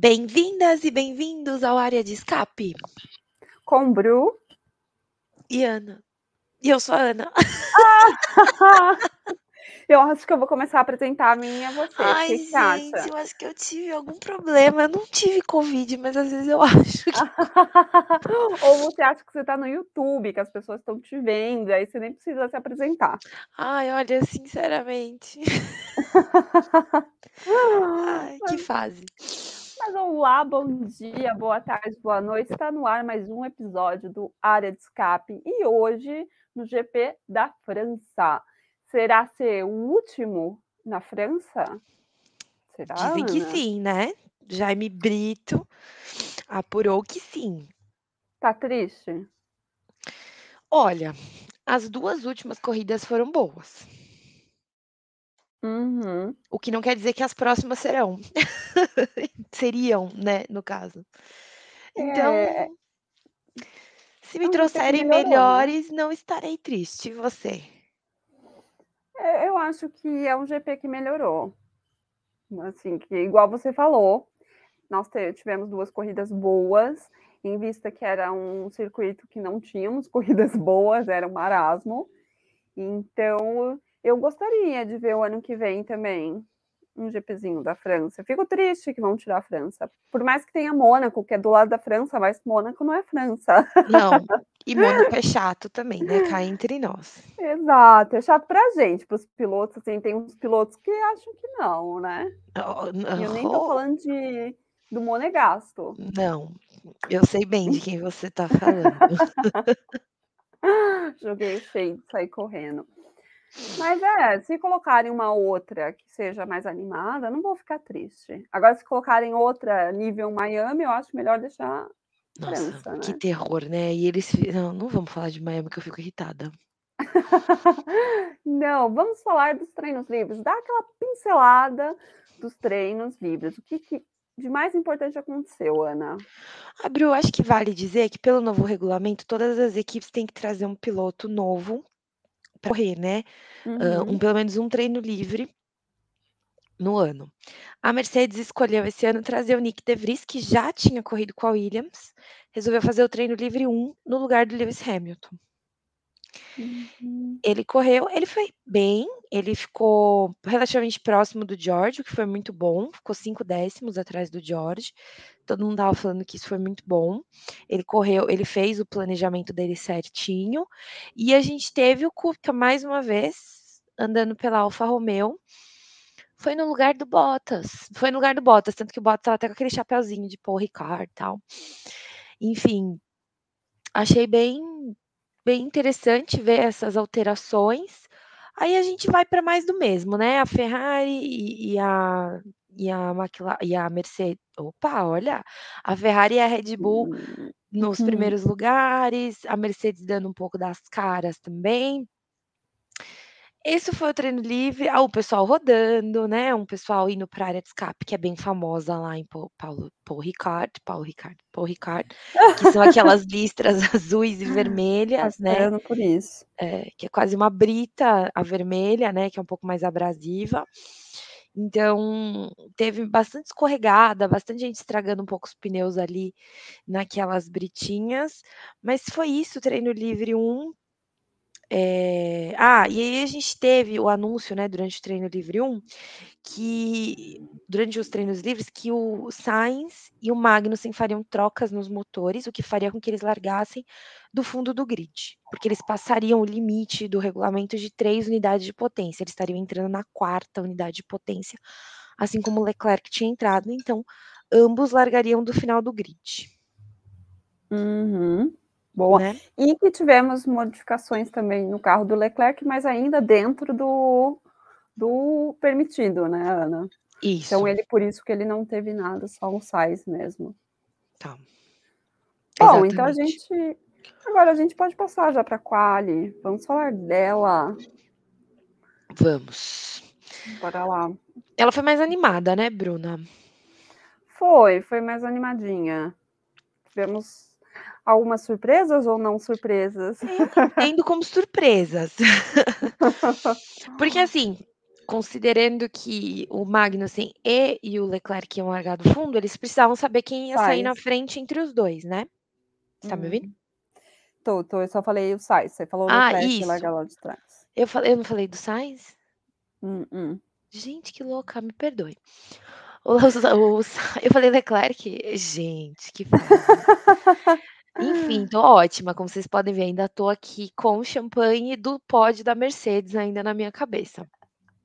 Bem-vindas e bem-vindos ao Área de Escape. Com Bru. E Ana. E eu sou a Ana. eu acho que eu vou começar a apresentar a minha a você. Ai, gente, acha? eu acho que eu tive algum problema. Eu não tive Covid, mas às vezes eu acho que. Ou você acha que você está no YouTube, que as pessoas estão te vendo, aí você nem precisa se apresentar. Ai, olha, sinceramente. Ai, que fase. Mas olá, bom dia, boa tarde, boa noite. Está no ar mais um episódio do Área de Escape e hoje no GP da França. Será ser o último na França? Será? Dizem que sim, né? Jaime Brito apurou que sim. Tá triste? Olha, as duas últimas corridas foram boas. Uhum. O que não quer dizer que as próximas serão. Seriam, né, no caso. Então, É, se me é que trouxerem né? melhores, não estarei triste. E você? é, eu acho que é um GP que melhorou. Assim, que igual você falou, nós tivemos duas corridas boas, em vista que era um circuito que não tínhamos corridas boas, era um marasmo. Então, eu gostaria de ver o ano que vem também um GPzinho da França. Fico triste que vão tirar a França. Por mais que tenha Mônaco, que é do lado da França, mas Mônaco não é França. Não. E Mônaco é chato também, né? Cá entre nós. Exato, é chato pra gente, pros pilotos, assim, tem uns pilotos que acham que não, né? Oh, E eu nem tô oh, falando de, do Monegasto. Não, eu sei bem de quem você tá falando. Joguei o shade, saí correndo. Mas é, se colocarem uma outra que seja mais animada, não vou ficar triste. Agora, se colocarem outra nível Miami, eu acho melhor deixar Nossa, França, que né? terror, né? E eles. Não, não vamos falar de Miami que eu fico irritada. Não, vamos falar dos treinos livres. Dá aquela pincelada dos treinos livres. O que, que de mais importante aconteceu, Ana? Abril, acho que vale dizer que, pelo novo regulamento, todas as equipes têm que trazer um piloto novo para correr, né? Uhum. um, pelo menos um treino livre no ano. A Mercedes escolheu esse ano trazer o Nick De Vries, que já tinha corrido com a Williams, resolveu fazer o treino livre 1 no lugar do Lewis Hamilton. Uhum. Ele correu, ele foi bem, ele ficou relativamente próximo do George, o que foi muito bom, ficou cinco décimos atrás do George. Todo mundo estava falando que isso foi muito bom. Ele correu, ele fez o planejamento dele certinho. E a gente teve o Kubica mais uma vez andando pela Alfa Romeo. Foi no lugar do Bottas. Foi no lugar do Bottas, tanto que o Bottas estava até com aquele chapeuzinho de Paul Ricard e tal. Enfim, achei bem bem interessante ver essas alterações. Aí a gente vai para mais do mesmo, né? A Ferrari e, e a e a McLaren e a Mercedes. Opa, olha, a Ferrari e a Red Bull nos Uhum. primeiros lugares, a Mercedes dando um pouco das caras também. Esse foi o treino livre, ah, o pessoal rodando, né? Um pessoal indo para a área de escape, que é bem famosa lá em Paul, Paulo, Paul Ricard, Paulo Ricard, Paul Ricard, que são aquelas listras azuis e Tá vermelhas, né? esperando por isso. é, que é quase uma brita, a vermelha, né, que é um pouco mais abrasiva. Então, teve bastante escorregada, bastante gente estragando um pouco os pneus ali naquelas britinhas, mas foi isso, treino livre 1. É... Ah, e aí a gente teve o anúncio, né, durante o treino livre 1, que durante os treinos livres, que o Sainz e o Magnussen fariam trocas nos motores, o que faria com que eles largassem do fundo do grid, porque eles passariam o limite do regulamento de três unidades de potência, eles estariam entrando na quarta unidade de potência, assim como o Leclerc tinha entrado, então ambos largariam do final do grid, Uhum. Boa. né? E que tivemos modificações também no carro do Leclerc, mas ainda dentro do, do permitido, né, Ana? Isso, Então ele, por isso que ele não teve nada, só um size mesmo. tá. Bom, então a Exatamente. gente. Agora a gente pode passar já para a Quali. Vamos falar dela. Vamos. Bora lá. Ela foi mais animada, né, Bruna? Foi, foi mais animadinha. Tivemos algumas surpresas ou não surpresas? Tendo como surpresas. Porque assim, considerando que o Magnussen e, e o Leclerc iam largar do fundo, eles precisavam saber quem ia sair na frente entre os dois, né? Você tá me ouvindo? Hum. Tô, tô, eu só falei o Sainz, você falou o Ah, Leclerc isso. largar lá de trás. Eu, falei, eu não falei do Sainz? Hum, hum. Gente, que louca, me perdoe. O, o, o- eu falei Leclerc? Gente, que. Enfim, tô ótima. Como vocês podem ver, ainda tô aqui com o champanhe do pódio da Mercedes ainda na minha cabeça.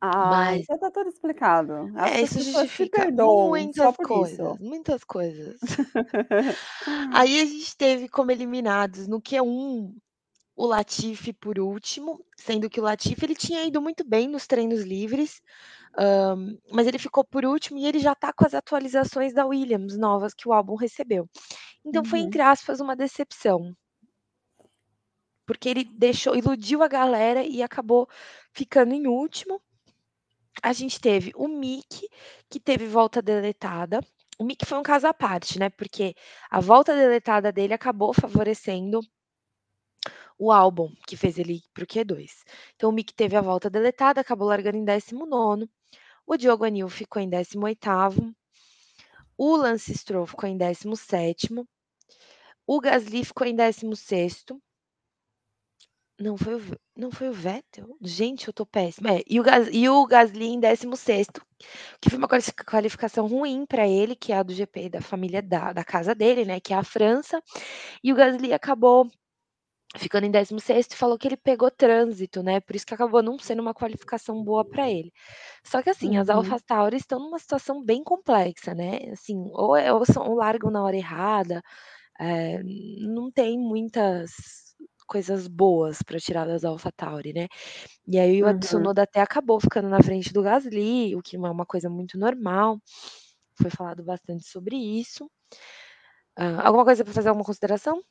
Ai, Mas já tá tudo explicado. Acho é, isso as justifica muitas coisas, isso. muitas coisas. Aí a gente teve como eliminados no Q1 o Latifi por último, sendo que o Latifi ele tinha ido muito bem nos treinos livres, hã, mas ele ficou por último e ele já tá com as atualizações da Williams novas que o álbum recebeu. Então foi, Uhum. entre aspas, uma decepção. Porque ele deixou iludiu a galera e acabou ficando em último. A gente teve o Mick, que teve volta deletada. O Mick foi um caso à parte, né, porque a volta deletada dele acabou favorecendo o álbum, que fez ele ir para o Q2. Então o Mick teve a volta deletada, acabou largando em 19º. O Diogo Anil ficou em 18º. O Lance Stroll ficou em 17º. O Gasly ficou em 16º. Não foi o não foi o Vettel? Gente, eu tô péssima. É, e o Gas e o Gasly em 16º, que foi uma qualifi qualificação ruim para ele, que é a do GP da família da da casa dele, né, que é a França. E o Gasly acabou ficando em 16º e falou que ele pegou trânsito, né, por isso que acabou não sendo uma qualificação boa para ele. Só que assim, as Uhum. AlphaTauri estão numa situação bem complexa, né, assim, ou é ou são ou largam na hora errada, eh, não tem muitas coisas boas para tirar das AlphaTauri, né. E aí o Uhum. Tsunoda até acabou ficando na frente do Gasly, o que não é uma coisa muito normal. Foi falado bastante sobre isso. Hã, alguma coisa para fazer alguma consideração?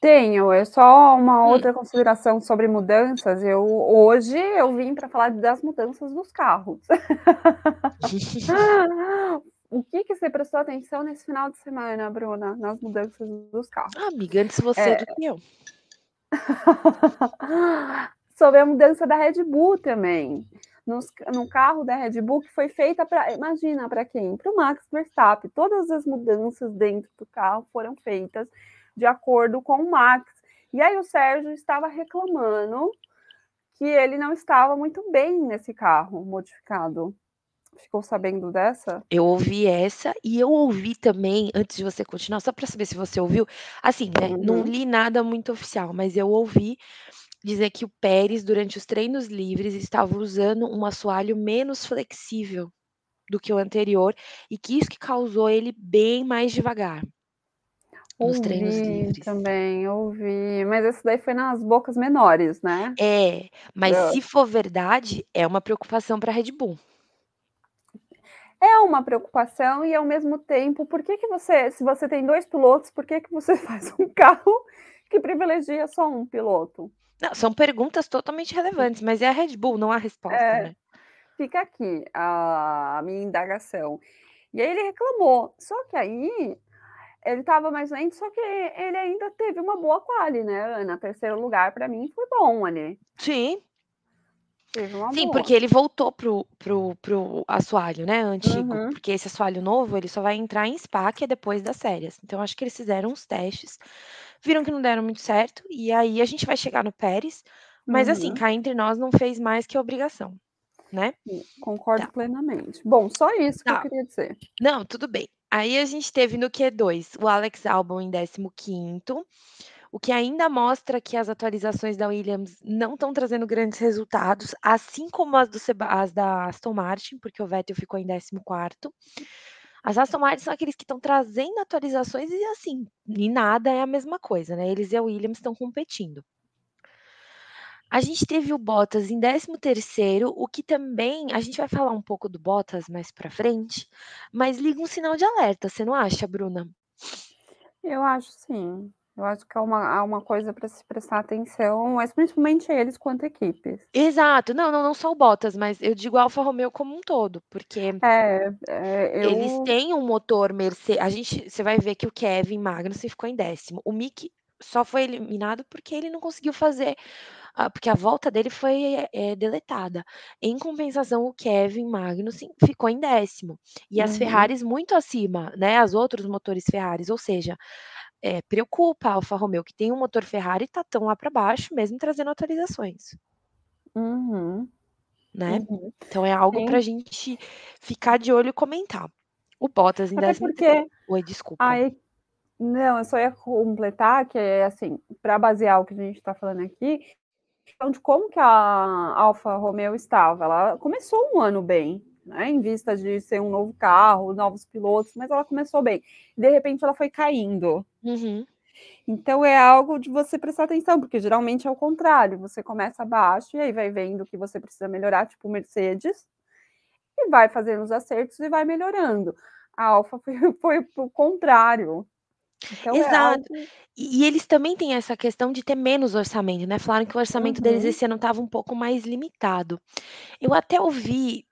Tenho, é só uma Hum. outra consideração sobre mudanças. Eu hoje eu vim para falar das mudanças dos carros. O que que você prestou atenção nesse final de semana, Bruna, nas mudanças dos carros? Ah, amiga, antes você É. do que eu. Sobre a mudança da Red Bull também. Nos no carro da Red Bull que foi feita para imagina para quem? Para o Max Verstappen. Todas as mudanças dentro do carro foram feitas de acordo com o Max. E aí o Sérgio estava reclamando que ele não estava muito bem nesse carro modificado. Ficou sabendo dessa? Eu ouvi essa e eu ouvi também, antes de você continuar, só para saber se você ouviu, assim, né, não Uhum. li nada muito oficial, mas eu ouvi dizer que o Pérez, durante os treinos livres, estava usando um assoalho menos flexível do que o anterior e que isso que causou ele bem mais devagar. Nos treinos Ouvi livres. também, ouvi, mas esse daí foi nas bocas menores, né? É, mas se for verdade, é uma preocupação para a Red Bull. É uma preocupação e ao mesmo tempo, por que que você se você tem 2 pilotos, por que que você faz um carro que privilegia só um piloto? Não, são perguntas totalmente relevantes, mas é a Red Bull, não há resposta, É, né. fica aqui a minha indagação. E aí ele reclamou, só que aí ele estava mais lento, só que ele ainda teve uma boa quali, né, Ana? Terceiro lugar para mim foi bom ali. Sim. Teve uma Sim, boa. porque ele voltou para o para o para o assoalho, né, antigo, Uhum. porque esse assoalho novo, ele só vai entrar em Spa, que é depois das férias. Então acho que eles fizeram uns testes, viram que não deram muito certo, e aí a gente vai chegar no Pérez, mas assim, Uhum. cá entre nós não fez mais que obrigação, né. Concordo Tá. plenamente. Bom, só isso que eu Tá. queria dizer. Não, tudo bem. Aí a gente teve no Q2 o Alex Albon em 15º, o que ainda mostra que as atualizações da Williams não estão trazendo grandes resultados, assim como as as da Aston Martin, porque o Vettel ficou em 14º. As Aston Martin são aqueles que estão trazendo atualizações e assim, e nada é a mesma coisa, né, eles e a Williams estão competindo. A gente teve o Bottas em 13º, o que também a gente vai falar um pouco do Bottas mais para frente, mas liga um sinal de alerta, você não acha, Bruna? Eu acho sim. Eu acho que é uma há uma coisa para se prestar atenção, mas principalmente eles quanto equipes. Exato. Não, não, não só o Bottas, mas eu digo Alfa Romeo como um todo, porque É, é, eles eu têm um motor Merce a gente você vai ver que o Kevin Magnussen ficou em 10º, o Mick só foi eliminado porque ele não conseguiu fazer porque a volta dele foi, eh, deletada. Em compensação, o Kevin Magnussen ficou em 10º, e as Uhum. Ferraris muito acima, né, as outros motores Ferraris, ou seja, eh, preocupa a Alfa Romeo, que tem um motor Ferrari, tá tão lá para baixo, mesmo trazendo atualizações. Uhum. Né. Uhum. Então é algo Sim. pra gente ficar de olho e comentar. O Bottas em Até 13º porque oi, desculpa. aí não, eu só ia completar que é, assim, pra basear o que a gente tá falando aqui, então de como que a Alfa Romeo estava, ela começou um ano bem, né, em vista de ser um novo carro, novos pilotos, mas ela começou bem. De repente ela foi caindo. Uhum. Então é algo de você prestar atenção, porque geralmente é o contrário, você começa baixo e aí vai vendo que você precisa melhorar, tipo Mercedes, e vai fazendo os acertos e vai melhorando. A Alfa foi foi o contrário. Então é Exato. algo E eles também têm essa questão de ter menos orçamento, né, falaram que o orçamento deles Uhum. esse ano estava um pouco mais limitado. Eu até ouvi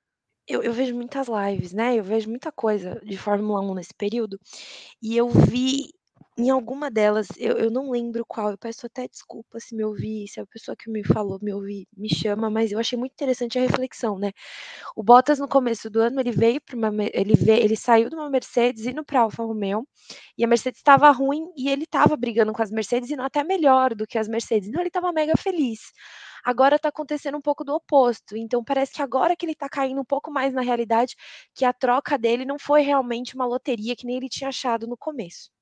eu eu vejo muitas lives, né, eu vejo muita coisa de Fórmula 1 nesse período, e eu vi em alguma delas, eu eu não lembro qual, eu peço até desculpa se me ouvir se a pessoa que me falou me ouvir, me chama, mas eu achei muito interessante a reflexão, né. O Bottas no começo do ano ele veio para uma ele ve ele saiu de uma Mercedes indo pra Alfa Romeo, e a Mercedes estava ruim e ele estava brigando com as Mercedes, indo até melhor do que as Mercedes, então ele estava mega feliz. Agora tá acontecendo um pouco do oposto, então parece que agora que ele tá caindo um pouco mais na realidade, que a troca dele não foi realmente uma loteria que nem ele tinha achado no começo.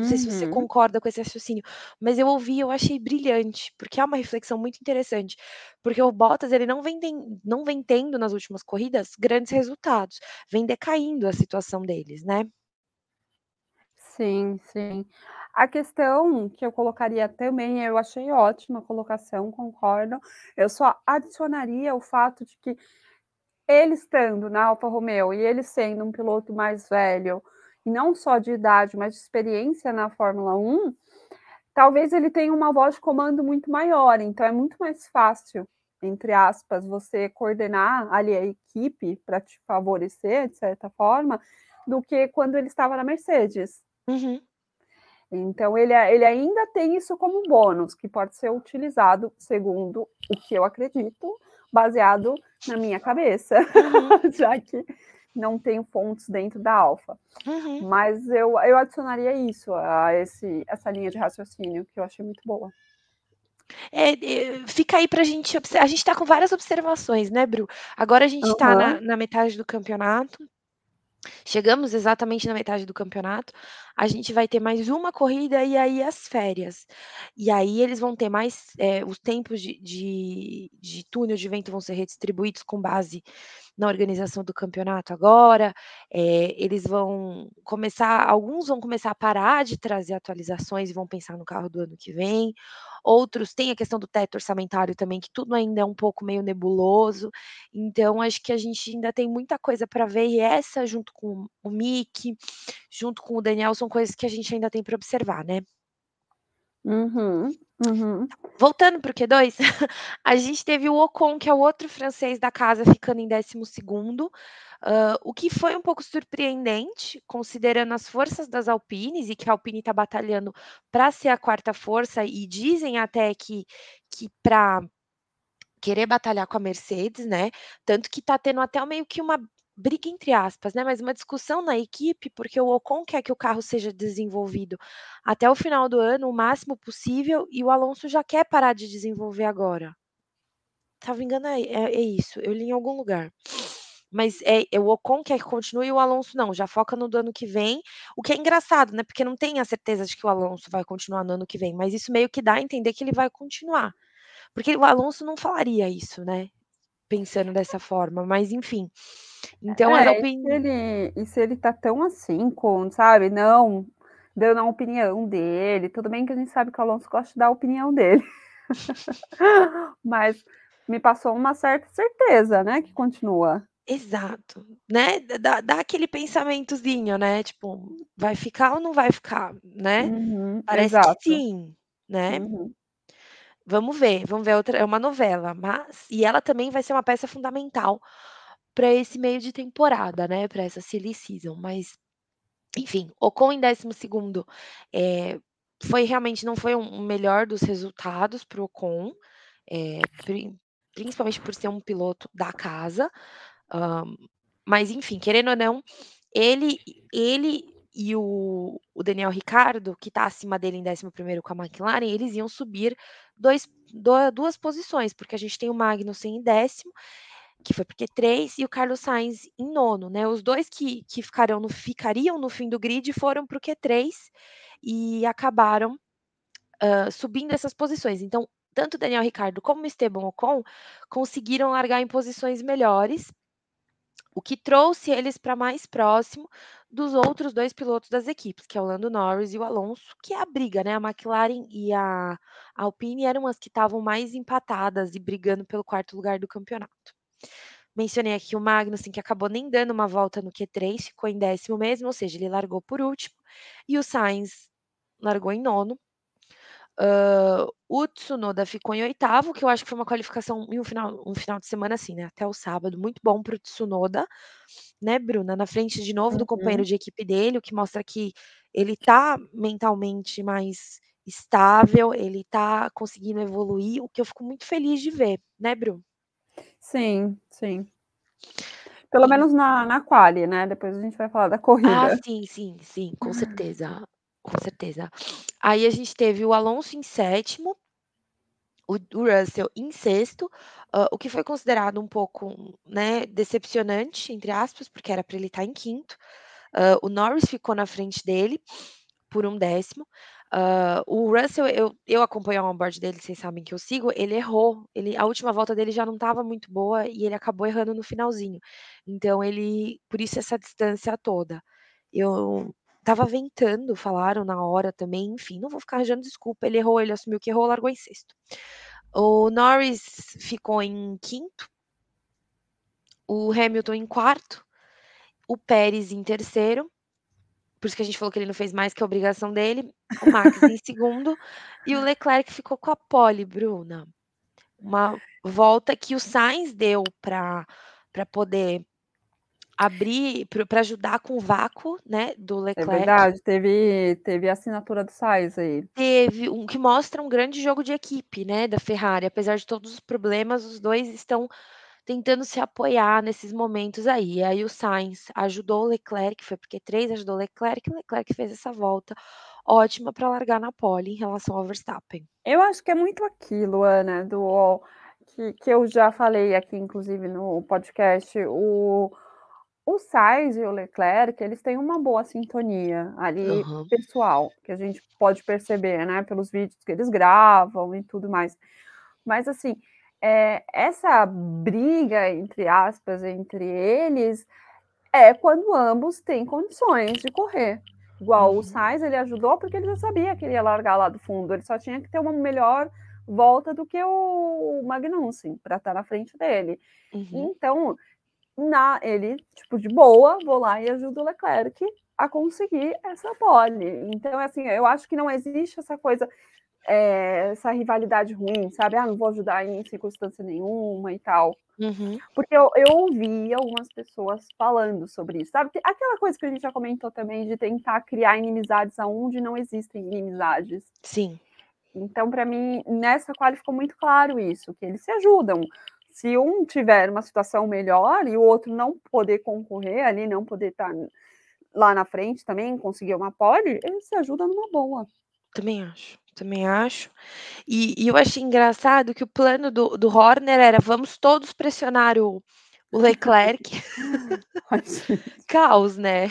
Não sei se você Uhum. concorda com esse raciocínio, mas eu ouvi eu achei brilhante, porque é uma reflexão muito interessante, porque o Bottas ele não vem ten não vem tendo nas últimas corridas grandes resultados, vem decaindo a situação deles, né. Sim, sim. A questão que eu colocaria também, eu achei ótima a colocação, concordo, eu só adicionaria o fato de que ele estando na Alfa Romeo e ele sendo um piloto mais velho, não só de idade, mas de experiência na Fórmula 1, talvez ele tenha uma voz de comando muito maior, então é muito mais fácil, entre aspas, você coordenar ali a equipe pra te favorecer, de certa forma, do que quando ele estava na Mercedes. Uhum. Então ele ele ainda tem isso como bônus, que pode ser utilizado, segundo o que eu acredito, baseado na minha cabeça, Uhum. já que não tenho fontes dentro da Alfa. Uhum. Mas eu eu adicionaria isso a esse essa linha de raciocínio, que eu achei muito boa. É, de fica aí pra gente obser a gente tá com várias observações, né, Bru. Agora a gente tá na na metade do campeonato, chegamos exatamente na metade do campeonato, a gente vai ter mais uma corrida e aí as férias. E aí eles vão ter mais, eh, os tempos de de de túnel de vento vão ser redistribuídos com base na organização do campeonato agora, eh, eles vão começar alguns vão começar a parar de trazer atualizações e vão pensar no carro do ano que vem, outros têm a questão do teto orçamentário também, que tudo ainda é um pouco meio nebuloso, então acho que a gente ainda tem muita coisa pra ver e essa junto com o Mick, junto com o Daniel, são coisas que a gente ainda tem pra observar, né. Uhum, uhum. Voltando para o Q2, a gente teve o Ocon, que é o outro francês da casa, ficando em 12º, hã, o que foi um pouco surpreendente, considerando as forças das Alpines e que a Alpine tá batalhando pra ser a 4ª força e dizem até que que pra querer batalhar com a Mercedes, né, tanto que tá tendo até meio que uma briga entre aspas, né, mas uma discussão na equipe, porque o Ocon quer que o carro seja desenvolvido até o final do ano, o máximo possível, e o Alonso já quer parar de desenvolver agora. Salvo engano é é é isso, eu li em algum lugar. Mas é é o Ocon quer que continue e o Alonso não, já foca no do ano que vem, o que é engraçado, né, porque não tem a certeza de que o Alonso vai continuar no ano que vem, mas isso meio que dá a entender que ele vai continuar. Porque o Alonso não falaria isso, né, pensando dessa forma, mas enfim. Então É, e se Alpine ele e se ele tá tão assim com sabe, não, dando a opinião dele, tudo bem que a gente sabe que o Alonso gosta de dar a opinião dele. Mas me passou uma certa certeza, né, que continua. Exato, né, dá dá aquele pensamentozinho, né, tipo, vai ficar ou não vai ficar, né. Uhum, Parece que exato. sim, né. Uhum. Vamos ver, vamos ver a outra é uma novela, mas e ela também vai ser uma peça fundamental pra esse meio de temporada, né, pra essa silly season, mas, enfim, Ocon em 12º, eh, foi realmente não foi um um melhor dos resultados para o Ocon, é, principalmente por ser um piloto da casa. Um, mas, enfim, querendo ou não, ele, ele e o, o Daniel Ricardo, que está acima dele em 11 com a McLaren, eles iam subir dois, duas posições, porque a gente tem o Magnussen em décimo, que foi porque três, e o Carlos Sainz em nono, né? Os dois que, que ficarão no, ficariam no fim do grid foram para o Q3 e acabaram uh, subindo essas posições. Então, tanto Daniel Ricardo como Esteban Ocon conseguiram largar em posições melhores, o que trouxe eles para mais próximo dos outros dois pilotos das equipes, que é o Lando Norris e o Alonso, que é a briga, né? A McLaren e a Alpine eram as que estavam mais empatadas e brigando pelo quarto lugar do campeonato. Mencionei aqui o Magnussen, que acabou nem dando uma volta no Q3, ficou em décimo mesmo, ou seja, ele largou por último, e o Sainz largou em nono. Uh, o Tsunoda ficou em oitavo, que eu acho que foi uma qualificação em um final, um final de semana assim, né? Até o sábado, muito bom para o Tsunoda, né, Bruna? Na frente de novo uhum. do companheiro de equipe dele, o que mostra que ele tá mentalmente mais estável, ele tá conseguindo evoluir, o que eu fico muito feliz de ver, né, Bruno? Sim, sim. Pelo e... menos na, na quali, né? Depois a gente vai falar da corrida. Ah, sim, sim, sim, com certeza com certeza. Aí a gente teve o Alonso em sétimo, o, Russell em sexto, uh, o que foi considerado um pouco né, decepcionante, entre aspas, porque era para ele estar tá em quinto. Uh, o Norris ficou na frente dele por um décimo. Uh, o Russell, eu, eu acompanho o onboard dele, vocês sabem que eu sigo, ele errou. Ele, a última volta dele já não estava muito boa e ele acabou errando no finalzinho. Então, ele, por isso essa distância toda. Eu Tava ventando, falaram na hora também, enfim, não vou ficar arranjando desculpa. Ele errou, ele assumiu que errou, largou em sexto. O Norris ficou em quinto, o Hamilton em quarto, o Pérez em terceiro, por isso que a gente falou que ele não fez mais que a obrigação dele, o Max em segundo, e o Leclerc ficou com a pole, Bruna. Uma volta que o Sainz deu para poder abrir para ajudar com o vácuo, né, do é Leclerc. É verdade, teve, teve a assinatura do Sainz aí. Teve, um que mostra um grande jogo de equipe, né, da Ferrari. Apesar de todos os problemas, os dois estão tentando se apoiar nesses momentos aí. E aí o Sainz ajudou o Leclerc, foi porque três ajudou o Leclerc, e o Leclerc fez essa volta ótima para largar na pole em relação ao Verstappen. Eu acho que é muito aquilo, Ana, do que, que eu já falei aqui, inclusive no podcast, o o Sainz e o Leclerc, eles têm uma boa sintonia ali uhum. pessoal, que a gente pode perceber, né, pelos vídeos que eles gravam e tudo mais. Mas assim, é, essa briga entre aspas entre eles é quando ambos têm condições de correr. Igual uhum. o Sainz, ele ajudou porque ele já sabia que ele ia largar lá do fundo, ele só tinha que ter uma melhor volta do que o Magnussen para estar na frente dele. Uhum. Então, na ele, tipo, de boa, vou lá e ajudo o Leclerc a conseguir essa pole. Então, assim, eu acho que não existe essa coisa, é, essa rivalidade ruim, sabe? Ah, não vou ajudar em circunstância nenhuma e tal. Uhum. Porque eu, eu ouvi algumas pessoas falando sobre isso, sabe? Aquela coisa que a gente já comentou também de tentar criar inimizades aonde não existem inimizades. Sim. Então, para mim, nessa qual ficou muito claro isso, que eles se ajudam se um tiver uma situação melhor e o outro não poder concorrer ali, não poder estar tá lá na frente também, conseguir uma pole, ele se ajuda numa boa. Também acho, também acho. E, e eu achei engraçado que o plano do, do Horner era vamos todos pressionar o, o Leclerc. Caos, né?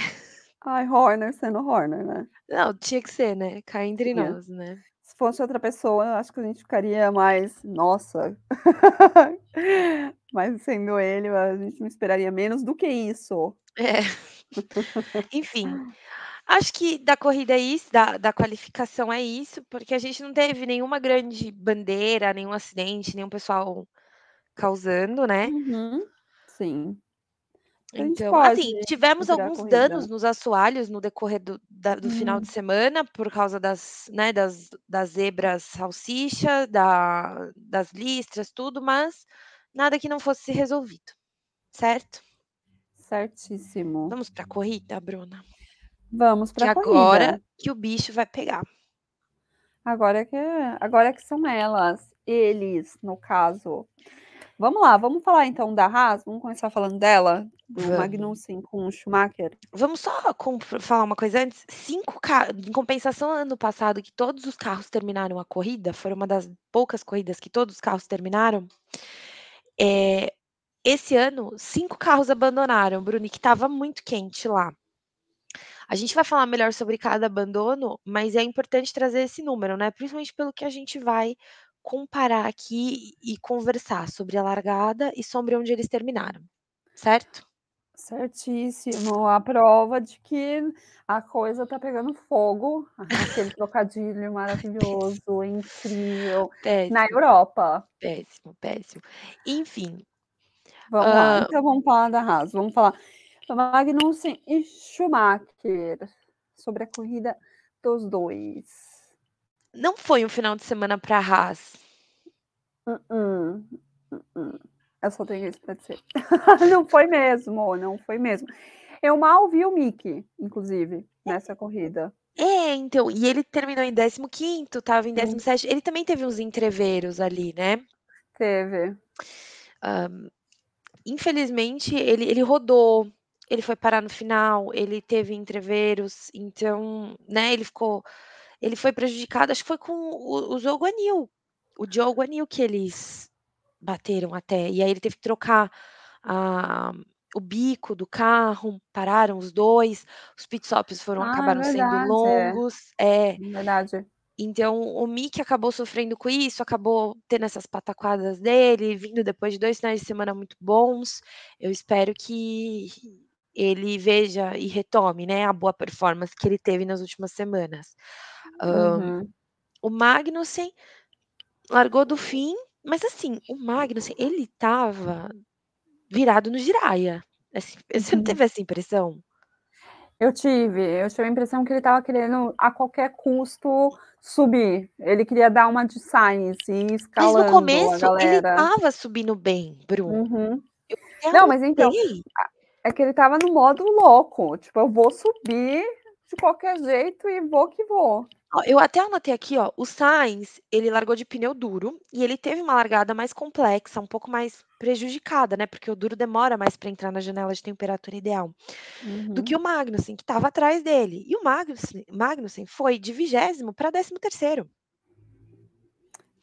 Ai, Horner sendo Horner, né? Não, tinha que ser, né? Cá entre nós, né? Se fosse outra pessoa, acho que a gente ficaria mais, nossa. Mas sendo ele, a gente não esperaria menos do que isso. É. Enfim, acho que da corrida é isso, da, da qualificação é isso, porque a gente não teve nenhuma grande bandeira, nenhum acidente, nenhum pessoal causando, né? Uhum. Sim. Então, assim, tivemos alguns danos nos assoalhos no decorrer do, da- do final de hum. semana, por causa das, né, das, das zebras salsicha, da, das listras, tudo, mas nada que não fosse resolvido, certo? Certíssimo. Vamos para a corrida, Bruna? Vamos para a agora que o bicho vai pegar. Agora que, agora que são elas. eles, no caso. Vamos lá, vamos falar então da Haas, vamos começar falando dela, do Vamos. Magnussen com o Schumacher. Vamos só falar uma coisa antes. Cinco carros, em compensação, ano passado, que todos os carros terminaram a corrida, foi uma das poucas corridas que todos os carros terminaram. é, esse ano, cinco carros abandonaram, Bruni, que estava muito quente lá. A gente vai falar melhor sobre cada abandono, mas é importante trazer esse número, né? Principalmente pelo que a gente vai comparar aqui e conversar sobre a largada e sobre onde eles terminaram, certo? Certíssimo, a prova de que a coisa tá pegando fogo, aquele trocadilho maravilhoso, incrível, na Péssimo, Europa. péssimo, péssimo. Enfim, Vamos lá, Ah. então vamos falar da Haas, vamos falar Magnussen e Schumacher, sobre a corrida dos dois. Não foi um final de semana para Haas. Uh-uh, uh-uh. Eu só tenho isso para dizer. não foi mesmo, não foi mesmo. Eu mal vi o Mickey, inclusive, nessa corrida. É, então, e ele terminou em 15º, estava em 17 Ele também teve uns entreveros ali, né? Teve. Infelizmente, ele, ele rodou, ele foi parar no final, ele teve entreveros, então, né, ele ficou. Ele foi prejudicado, acho que foi com o, o Diogo Anil. O Diogo Anil que eles bateram até. E aí ele teve que trocar a, o bico do carro, pararam os dois, os pitstops foram, Ah, é acabaram sendo verdade, é. longos. É, Verdade. então o Mick acabou sofrendo com isso, acabou tendo essas pataquadas dele, vindo depois de dois finais de semana muito bons. Eu espero que ele veja e retome, né, a boa performance que ele teve nas últimas semanas. Uhum. o Magnussen largou do fim, mas assim, o Magnussen, ele estava virado no giraia. Assim, você não Uhum. teve essa impressão? Eu tive, eu tive a impressão que ele estava querendo a qualquer custo subir. Ele queria dar uma de Sainz e ir Mas escalando no começo ele estava subindo bem, Bruno. Uhum. Não, mas então, é que ele estava no modo louco. Tipo, eu vou subir de qualquer jeito e vou que vou. Eu até anotei aqui, ó, o Sainz, ele largou de pneu duro e ele teve uma largada mais complexa, um pouco mais prejudicada, né? Porque o duro demora mais para entrar na janela de temperatura ideal do Uhum. que o Magnussen, que estava atrás dele. E o Magnussen, Magnussen foi de vigésimo para décimo terceiro.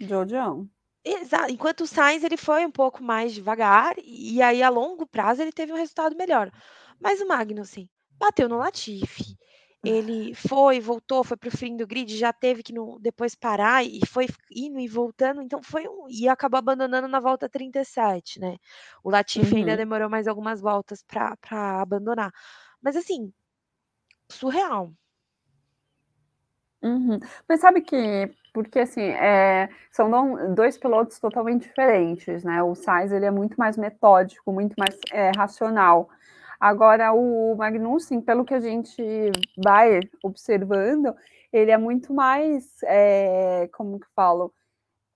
Jojão. Exato. Enquanto o Sainz ele foi um pouco mais devagar e aí a longo prazo ele teve um resultado melhor. Mas o Magnussen bateu no Latifi. Ele foi, voltou, foi para o fim do grid, já teve que no, depois parar e foi indo e voltando, então foi um, e acabou abandonando na volta 37, né? O Latifi ainda Uhum. demorou mais algumas voltas para abandonar. Mas assim, surreal. Uhum. Mas sabe que, porque assim, é, são não- dois pilotos totalmente diferentes, né? O Sainz, ele é muito mais metódico, muito mais é, racional. Agora, o Magnussen, pelo que a gente vai observando, ele é muito mais, é, como que falo,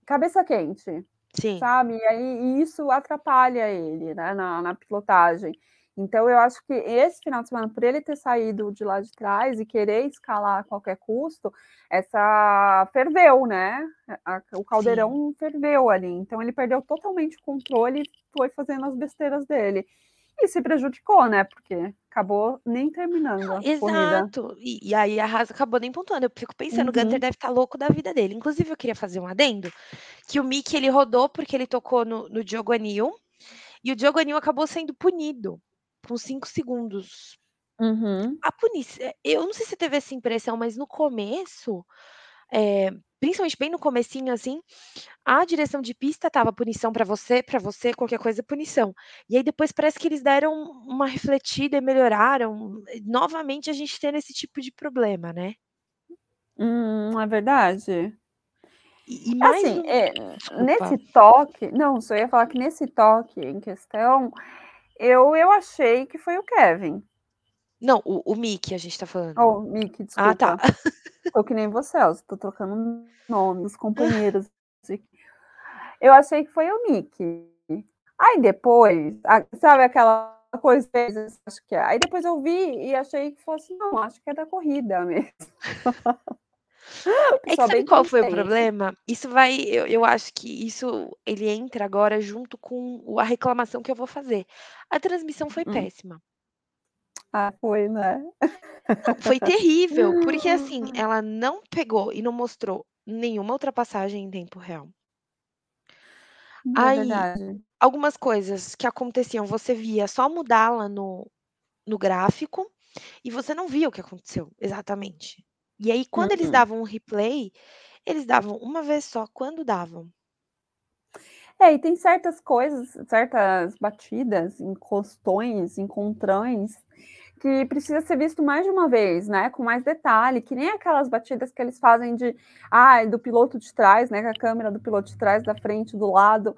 cabeça quente, Sim. sabe? E aí isso atrapalha ele, né, na, na pilotagem. Então, eu acho que esse final de semana, por ele ter saído de lá de trás e querer escalar a qualquer custo, essa ferveu, né? A- o caldeirão ferveu ali. Então, ele perdeu totalmente o controle e foi fazendo as besteiras dele. E se prejudicou, né? Porque acabou nem terminando a corrida. Exato. E, e aí a Haas acabou nem pontuando. Eu fico pensando, o Uhum. Gunter deve estar louco da vida dele. Inclusive, eu queria fazer um adendo, que o Mick ele rodou porque ele tocou no, no Diogo Anil, e o Diogo Anil acabou sendo punido com cinco segundos. Uhum. A punição, eu não sei se você teve essa impressão, mas no começo, é, principalmente bem no comecinho, assim, a direção de pista tava punição para você, para você, qualquer coisa punição. E aí depois parece que eles deram uma refletida e melhoraram. Novamente a gente tendo esse tipo de problema, né? Hum, é verdade. E, e mais Assim, um- é, nesse toque, não, só ia falar que nesse toque em questão, eu, eu achei que foi o Kevin. Não, o, o Mickey a gente tá falando. Ou Mickey, desculpa. ah, tá. Tô que nem você, Elza, tô trocando nome dos companheiros. Eu achei que foi o Mickey. Aí depois, sabe aquela coisa, acho que é. Aí depois eu vi e achei que fosse, não, acho que é da corrida mesmo. É sabe qual foi o problema? Isso vai eu eu acho que isso ele entra agora junto com a reclamação que eu vou fazer. A transmissão foi Hum. péssima. Ah, foi, né? Não, foi terrível, porque, assim, ela não pegou e não mostrou nenhuma ultrapassagem em tempo real. É Aí, verdade. algumas coisas que aconteciam, você via só mudá-la no no gráfico, e você não via o que aconteceu exatamente. E aí quando eles Uhum. davam um replay, eles davam uma vez só, quando davam. É, e tem certas coisas, certas batidas, encostões, encontrões, que precisa ser visto mais de uma vez, né, com mais detalhe, que nem aquelas batidas que eles fazem de ai, do piloto de trás, né, com a câmera do piloto de trás, da frente, do lado.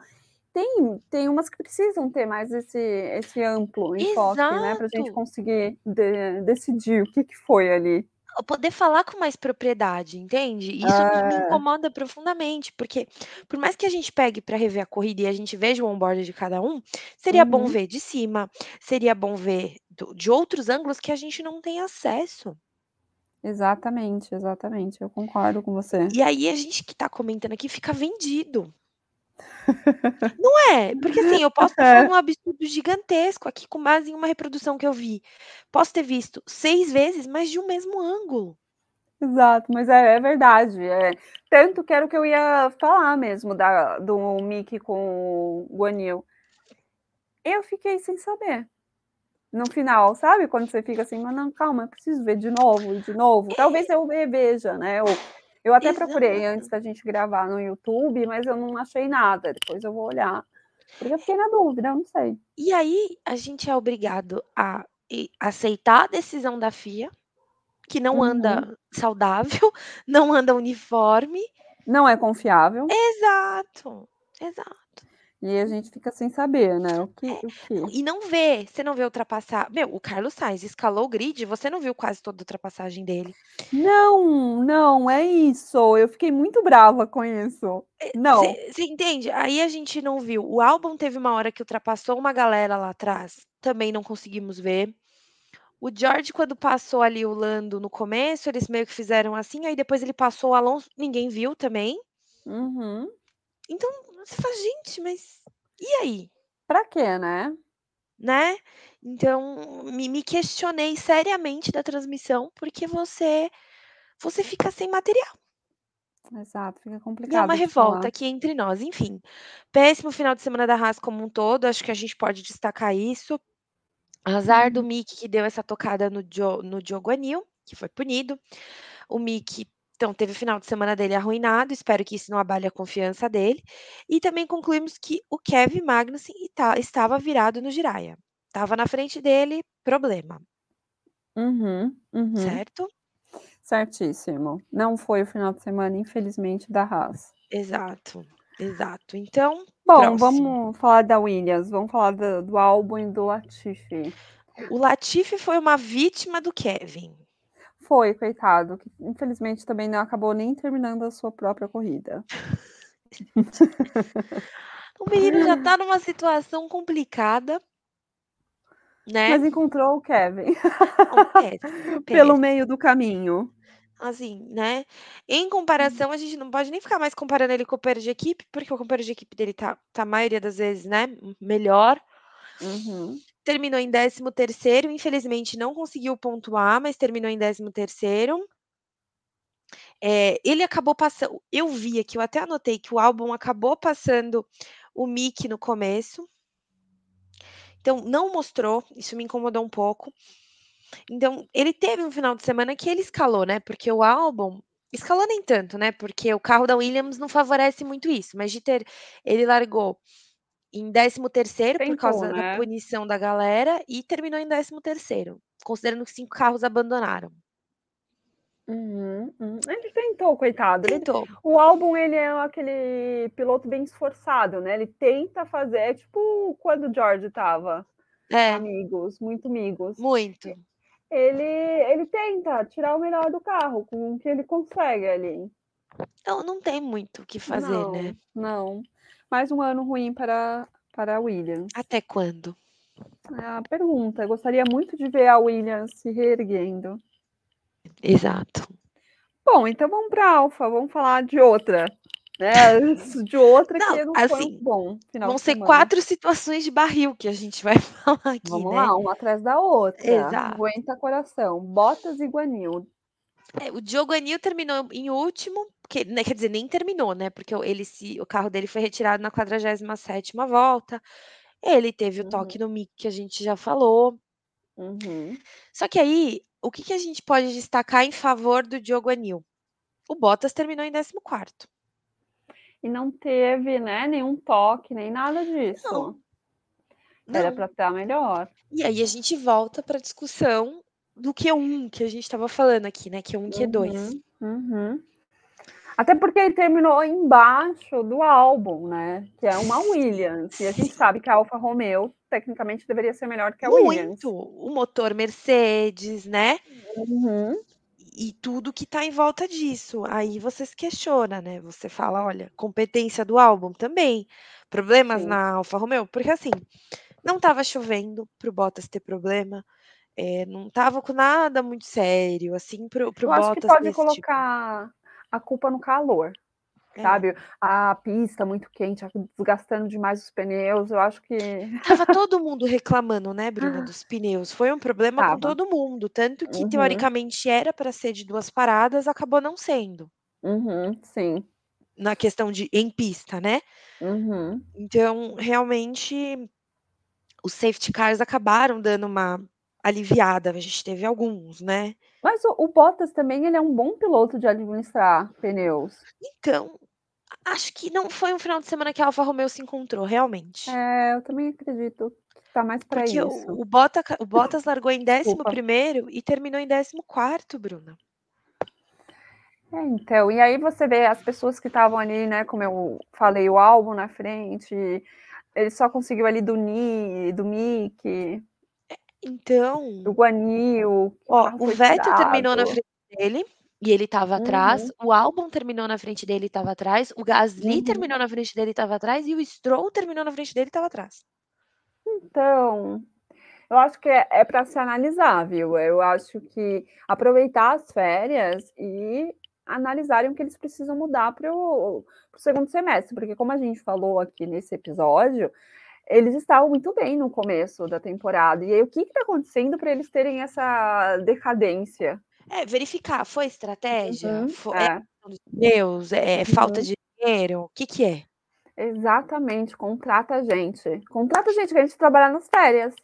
Tem tem umas que precisam ter mais esse esse amplo enfoque, né, pra gente Exato. conseguir de decidir o que que foi ali. Poder falar com mais propriedade, entende? Isso me me É. incomoda profundamente, porque por mais que a gente pegue pra rever a corrida e a gente veja o on-board de cada um, seria bom Uhum. ver de cima, seria bom ver de outros ângulos que a gente não tem acesso. Exatamente, exatamente, eu concordo com você. E aí a gente que tá comentando aqui fica vendido. Não é? Porque, assim, eu posso falando É. um absurdo gigantesco aqui com base em uma reprodução que eu vi. Posso ter visto 6 vezes, mas de um mesmo ângulo. Exato, mas é é verdade, eh, tanto que era o que eu ia falar mesmo da do Mickey com o Guanyu. Eu fiquei sem saber. No final, sabe quando você fica assim: "Mas não, calma, eu preciso ver de novo e de novo", talvez eu reveja, né, ou eu até procurei antes da gente gravar no YouTube, mas eu não achei nada, depois eu vou olhar, porque eu fiquei na dúvida, eu não sei. E aí, a gente é obrigado a aceitar a decisão da FIA, que não Uhum. anda saudável, não anda uniforme. Não é confiável. Exato, exato. E a gente fica sem saber, né, o que É, o que e não vê, você não vê ultrapassar meu, o Carlos Sainz escalou o grid, você não viu quase toda a ultrapassagem dele. Não, não, é isso, eu fiquei muito brava com isso. Eh, Não. você entende? Aí a gente não viu, o Albon teve uma hora que ultrapassou uma galera lá atrás, também não conseguimos ver. O George quando passou ali o Lando no começo, eles meio que fizeram assim, aí depois ele passou o Alonso, ninguém viu também. Uhum. Então, você fala: "Gente, mas e aí?". Pra quê, né? Né? Então, me me questionei seriamente da transmissão, porque você você fica sem material. Exato, fica E é uma complicado revolta falar. aqui entre nós, enfim. Péssimo final de semana da Haas como um todo, acho que a gente pode destacar isso. Azar do Uhum. Mick que deu essa tocada no Zhou Guanyu, que foi punido. O Mick, então teve o final de semana dele arruinado, espero que isso não abale a confiança dele. E também concluímos que o Kevin Magnussen estava virado no Jiraiya. Estava na frente dele, problema. Uhum, uhum. Certo? Certíssimo. Não foi o final de semana, infelizmente, da Haas. Exato, exato. Então, Bom, próximo. vamos falar da Williams, vamos falar do do Albon e do Latifi. O Latifi foi uma vítima do Kevin. Foi, coitado, que infelizmente também não acabou nem terminando a sua própria corrida. O menino já tá numa situação complicada. Né? Mas encontrou o Kevin. Pelo meio do caminho. Assim, né, em comparação a gente não pode nem ficar mais comparando ele com o companheiro de equipe, porque o companheiro de equipe dele tá tá a maioria das vezes, né, melhor. Uhum. Terminou em 13º, infelizmente não conseguiu pontuar, mas terminou em 13º. Eh, ele acabou passan eu vi aqui, eu até anotei que o Albon acabou passando o Mick no começo. Então não mostrou, isso me incomodou um pouco. Então, ele teve um final de semana que ele escalou, né, porque o Albon escalou nem tanto, né, porque o carro da Williams não favorece muito isso, mas de ter ele largou em 13º por Tentou, causa da né? punição da galera e terminou em 13º, considerando que 5 carros abandonaram. Uhum, hum. Ele tentou, coitado, ele Tentou. o Albon ele é aquele piloto bem esforçado, né, ele tenta fazer é tipo quando o George estava É. amigos, muito amigos. Muito. Ele ele tenta tirar o melhor do carro com o que ele consegue ali. Então, não tem muito o que fazer, né? Não, não. Mais um ano ruim para para a Williams. Até quando? É a pergunta, gostaria muito de ver a Williams se reerguendo. Exato. Bom, então vamos para Alfa, vamos falar de outra. Né? De outra Não, que não assim, foi bom. Final Vão ser semana. quatro situações de barril que a gente vai falar aqui, Vamos né? lá, uma atrás da outra. Exato. Aguenta coração. Botas e Guanil. É, o Diogo Anil terminou em último, que, né, quer dizer, nem terminou, né? Porque o- ele se, o carro dele foi retirado na 47ª volta. Ele teve o Uhum. toque no mic que a gente já falou. Uhum. Só que aí, o que, que a gente pode destacar em favor do Diogo Anil? O Bottas terminou em 14º. E não teve, né, nenhum toque, nem nada disso. Não. Era para estar melhor. E aí a gente volta para a discussão do Q1 que a gente estava falando aqui, né? Q1 e Q2. Uhum, uhum. Até porque ele terminou embaixo do álbum, né? Que é uma Williams. E a gente sabe que a Alfa Romeo, tecnicamente, deveria ser melhor que a Williams. Muito! O motor Mercedes, né? Uhum. E tudo que tá em volta disso. Aí você se questiona, né? Você fala, olha, competência do álbum também. Problemas Sim. na Alfa Romeo, porque assim, não tava chovendo pro Bottas ter problema. É, não tava com nada muito sério, assim, pro, pro Eu acho Bottas que pode tipo- colocar a culpa no calor, É. sabe? A pista muito quente, desgastando demais os pneus. Eu acho que. Tava todo mundo reclamando, né, Bruna, dos pneus. Foi um problema com Tava. todo mundo. Tanto que, Uhum. teoricamente, era para ser de duas paradas, acabou não sendo. Uhum, sim. Na questão de em pista, né? Uhum. Então, realmente, os safety cars acabaram dando uma aliviada. A gente teve alguns, né? Mas o, o Bottas também ele é um bom piloto de administrar pneus. Então, acho que não foi um final de semana que a Alfa Romeo se encontrou, realmente. É, eu também acredito que tá mais para isso. o, o, Bota, o Bottas largou em 11 Desculpa. e terminou em 14, Bruna. É, então, e aí você vê as pessoas que estavam ali, né, como eu falei, o álbum na frente, ele só conseguiu ali do Ni, do Mick, Então, do Guanil. ó, o Vettel terminou na frente dele e ele tava atrás. Uhum. O Albon terminou na frente dele e tava atrás. O Gasly Uhum. terminou na frente dele e tava atrás. E o Stroll terminou na frente dele e tava atrás. Então, eu acho que é, é para se analisar, viu? Eu acho que aproveitar as férias e analisarem o que eles precisam mudar para o segundo semestre, porque como a gente falou aqui nesse episódio, eles estavam muito bem no começo da temporada. E aí, o que está acontecendo para eles terem essa decadência? É, verificar, foi estratégia? Uhum, Foi, é. é pneus? É falta Uhum. de dinheiro? O que que é? Exatamente, contrata a gente. Contrata a gente, que a gente trabalhar nas férias,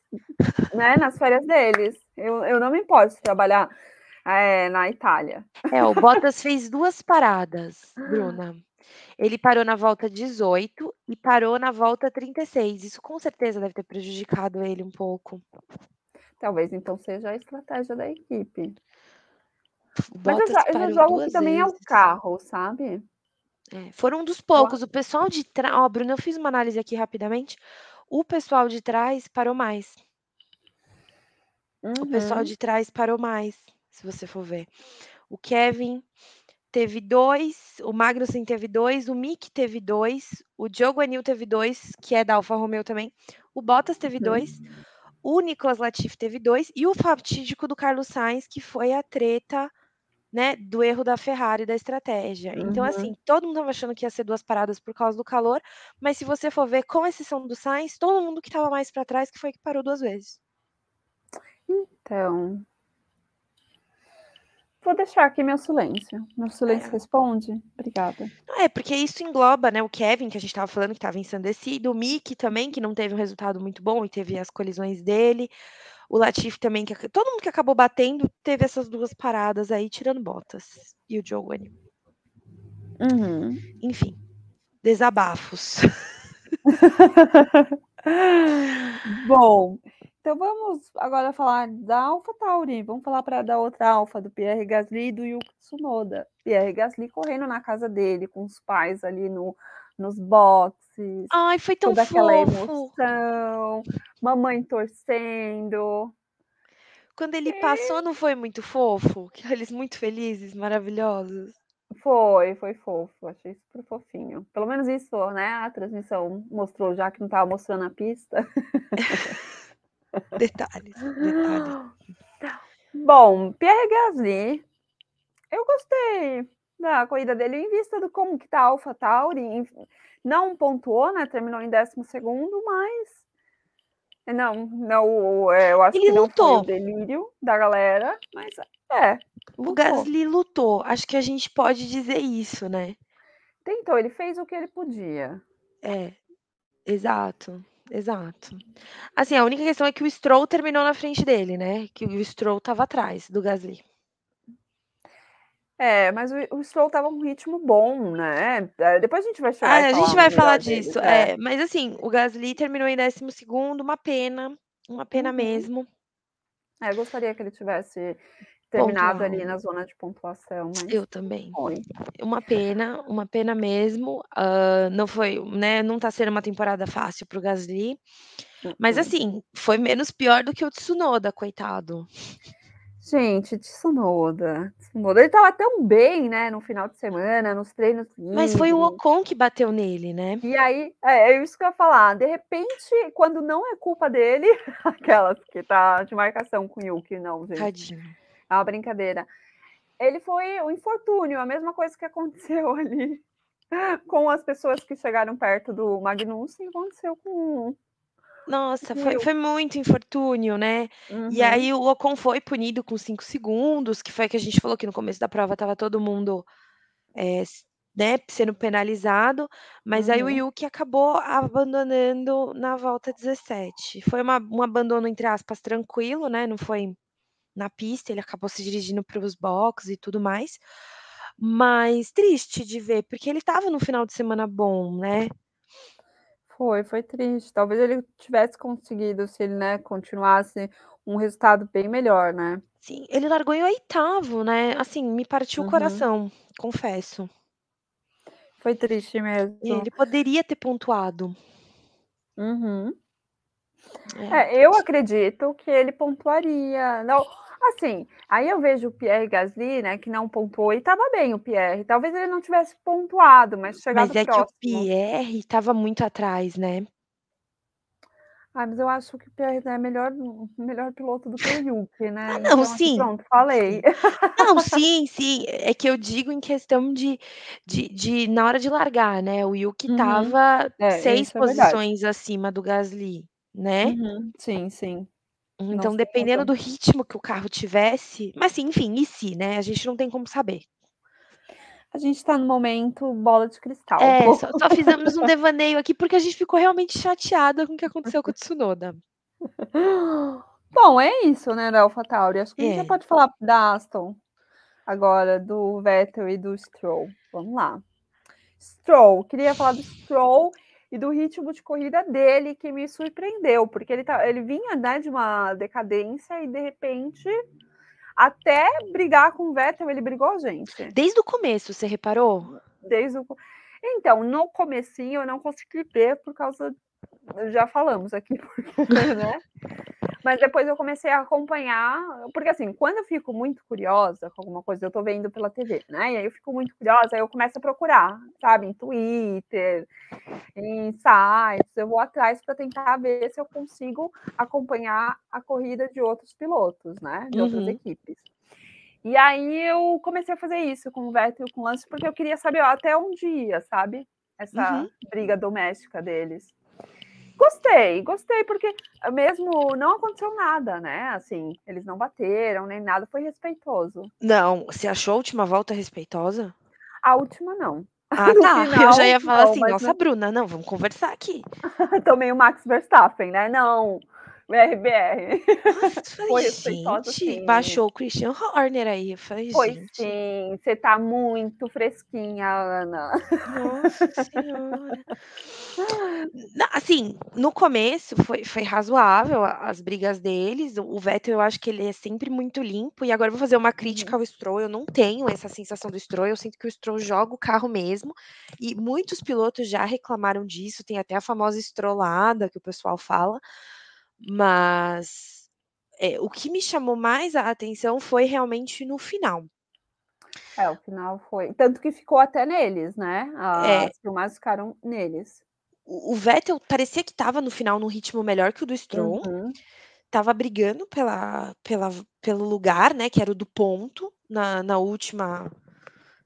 né? Nas férias deles. Eu, eu não me importo de trabalhar é, na Itália. É, o Bottas fez duas paradas, Bruna. Ele parou na volta 18 e parou na volta 36. Isso com certeza deve ter prejudicado ele um pouco. Talvez então seja a estratégia da equipe. Mas eu já, eu já jogo que também é o vezes. carro, sabe? É, foram um dos poucos. O pessoal de trás. Ó, Bruna, eu fiz uma análise aqui rapidamente. O pessoal de trás parou mais. O pessoal Uhum. de trás parou mais, se você for ver. O Kevin teve dois, o Magnussen teve dois, o Mick teve dois, o Diogo Anil teve dois, que é da Alfa Romeo também. O Bottas teve Uhum. dois, o Nicolas Latifi teve dois, e o fatídico do Carlos Sainz, que foi a treta, né, do erro da Ferrari da estratégia. Então, Uhum. assim, todo mundo tava achando que ia ser duas paradas por causa do calor, mas se você for ver, com exceção do Sainz, todo mundo que tava mais para trás que foi que parou duas vezes. Então. Vou deixar aqui meu silêncio. Meu silêncio É. responde? Obrigada. É, porque isso engloba, né, o Kevin, que a gente estava falando que estava ensandecido, o Mick também, que não teve um resultado muito bom e teve as colisões dele, o Latifi também, que todo mundo que acabou batendo teve essas duas paradas aí, tirando botas, e o Joe Guanyu. Uhum. Enfim, desabafos. Bom, então vamos agora falar da AlphaTauri. Vamos falar para da outra Alfa, do Pierre Gasly e do Yuki Tsunoda. Pierre Gasly correndo na casa dele, com os pais ali no, nos boxes, Ai, foi tão toda aquela fofo. emoção, mamãe torcendo. Quando ele passou, não foi muito fofo? Eles muito felizes, maravilhosos. Foi, foi fofo, achei super fofinho. Pelo menos isso, né? A transmissão mostrou, já que não estava mostrando a pista. Detalhes, detalhes. Bom, Pierre Gasly Eu gostei da corrida dele em vista do como que tá a AlphaTauri, não pontuou, né, terminou em 12º, mas não, não, é, eu acho Ele que não foi o lutou. delírio da galera, mas é, O lutou. Gasly lutou, acho que a gente pode dizer isso, né. Tentou, ele fez o que ele podia. É, exato, exato. Assim, a única questão é que o Stroll terminou na frente dele, né, que o Stroll estava atrás do Gasly. É, mas o o Stroll estava num ritmo bom, né, eh, depois a gente vai chegar e a gente vai falar disso, é. é, mas assim, o Gasly terminou em 12º, uma pena, uma pena Uhum. mesmo. É, eu gostaria que ele tivesse terminado ali na zona de pontuação, mas Eu também. foi. Uma pena, uma pena mesmo, hã, não foi, né, não tá sendo uma temporada fácil para o Gasly, mas Mm-mm. assim, foi menos pior do que o Tsunoda, coitado. Gente, Tsunoda, Tsunoda, ele estava tão bem, né, no final de semana, nos treinos Mas foi o. Ocon que bateu nele, né. E aí é, é isso que eu ia falar, de repente, quando não é culpa dele, aquelas que tá de marcação com o Yuki, não, gente, Tadinho. É uma brincadeira. Ele foi o infortúnio, a mesma coisa que aconteceu ali com as pessoas que chegaram perto do Magnussen, aconteceu com Nossa, foi foi muito infortúnio, né. E Uhum. aí o Ocon foi punido com 5 segundos, que foi o que a gente falou que no começo da prova estava todo mundo, s né, sendo penalizado, mas aí o Uhum. Yuki acabou abandonando na volta 17. Foi uma um abandono, entre aspas, tranquilo, né, não foi na pista, ele acabou se dirigindo para os box e tudo mais, mas triste de ver, porque ele estava num final de semana bom, né. Foi, foi triste, talvez ele tivesse conseguido se ele, né, continuasse um resultado bem melhor, né. Sim, ele largou em 8º, né, assim, me partiu o Uhum. coração, confesso. Foi triste mesmo. Ele poderia ter pontuado. Uhum. É. É, eu acredito que ele pontuaria, não assim, aí eu vejo o Pierre Gasly, né, que não pontuou e estava bem o Pierre, talvez ele não tivesse pontuado, mas Mas chegado é que o próximo. Pierre estava muito atrás, né. Ah, mas eu acho que o Pierre é melhor melhor piloto do que o Yuki, Ah, né, não, então aqui sim, pronto, falei. Não, sim, sim, é que eu digo em questão de de de na hora de largar, né, o Yuki Uhum. estava É, 6 isso é posições acima do Gasly, né. Uhum. Sim, sim. Então tem dependendo do ritmo que o carro tivesse mas assim, enfim, e se, né, a gente não tem como saber. A gente tá no momento bola de cristal. É, só só fizemos um devaneio aqui, porque a gente ficou realmente chateada com o que aconteceu com o Tsunoda. Bom, é isso, né, da AlphaTauri, acho que a gente já É. pode falar da Aston, agora do Vettel e do Stroll, vamos lá. Stroll, queria falar do Stroll e do ritmo de corrida dele que me surpreendeu, porque ele tá ele vinha, né, de uma decadência e de repente, até brigar com o Vettel, ele brigou, gente. Desde o começo, você reparou? Desde o então, no comecinho eu não consegui ver por causa já falamos aqui porque, né, mas depois eu comecei a acompanhar, porque assim, quando eu fico muito curiosa com alguma coisa, eu tô vendo pela TV, né, e aí eu fico muito curiosa, aí eu começo a procurar, sabe, em Twitter, em sites, eu vou atrás pra tentar ver se eu consigo acompanhar a corrida de outros pilotos, né, de outras Uhum. equipes. E aí eu comecei a fazer isso com o Vettel e com o Lance, porque eu queria saber até onde ia, sabe, essa Uhum. briga doméstica deles. Gostei, gostei, porque mesmo não aconteceu nada, né, assim, eles não bateram nem nada, foi respeitoso. Não, você achou a última volta respeitosa? A última não. Ah tá, eu já final ia falar não, assim: "Nossa, no Bruna, não, vamos conversar aqui". Tomei o Max Verstappen, né, não, BR, BR. Nossa, Foi respeitosa "Gente", sim. baixou o Christian Horner aí, eu falei: Foi "Gente". sim, você tá muito fresquinha, Ana. Nossa senhora. Assim, no começo foi foi razoável as brigas deles, o Vettel eu acho que ele é sempre muito limpo, e agora eu vou fazer uma crítica Uhum. ao Stroll, eu não tenho essa sensação do Stroll, eu sinto que o Stroll joga o carro mesmo, e muitos pilotos já reclamaram disso, tem até a famosa "strollada" que o pessoal fala, mas, eh, o que me chamou mais a atenção foi realmente no final. É, o final foi tanto que ficou até neles, né, É. as filmagens ficaram neles. O o Vettel parecia que estava no final num ritmo melhor que o do Stroll Uhum. estava brigando pela pela pelo lugar, né, que era o do ponto, na na última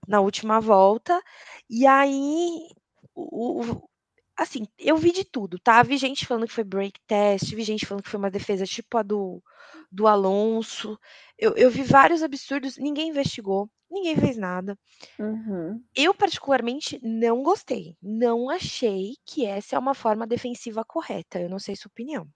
na última volta, e aí o o assim, eu vi de tudo, tá, vi gente falando que foi break test, vi gente falando que foi uma defesa tipo a do do Alonso, eu eu vi vários absurdos, ninguém investigou, ninguém fez nada. Uhum. Eu particularmente não gostei, não achei que essa é uma forma defensiva correta, eu não sei sua opinião.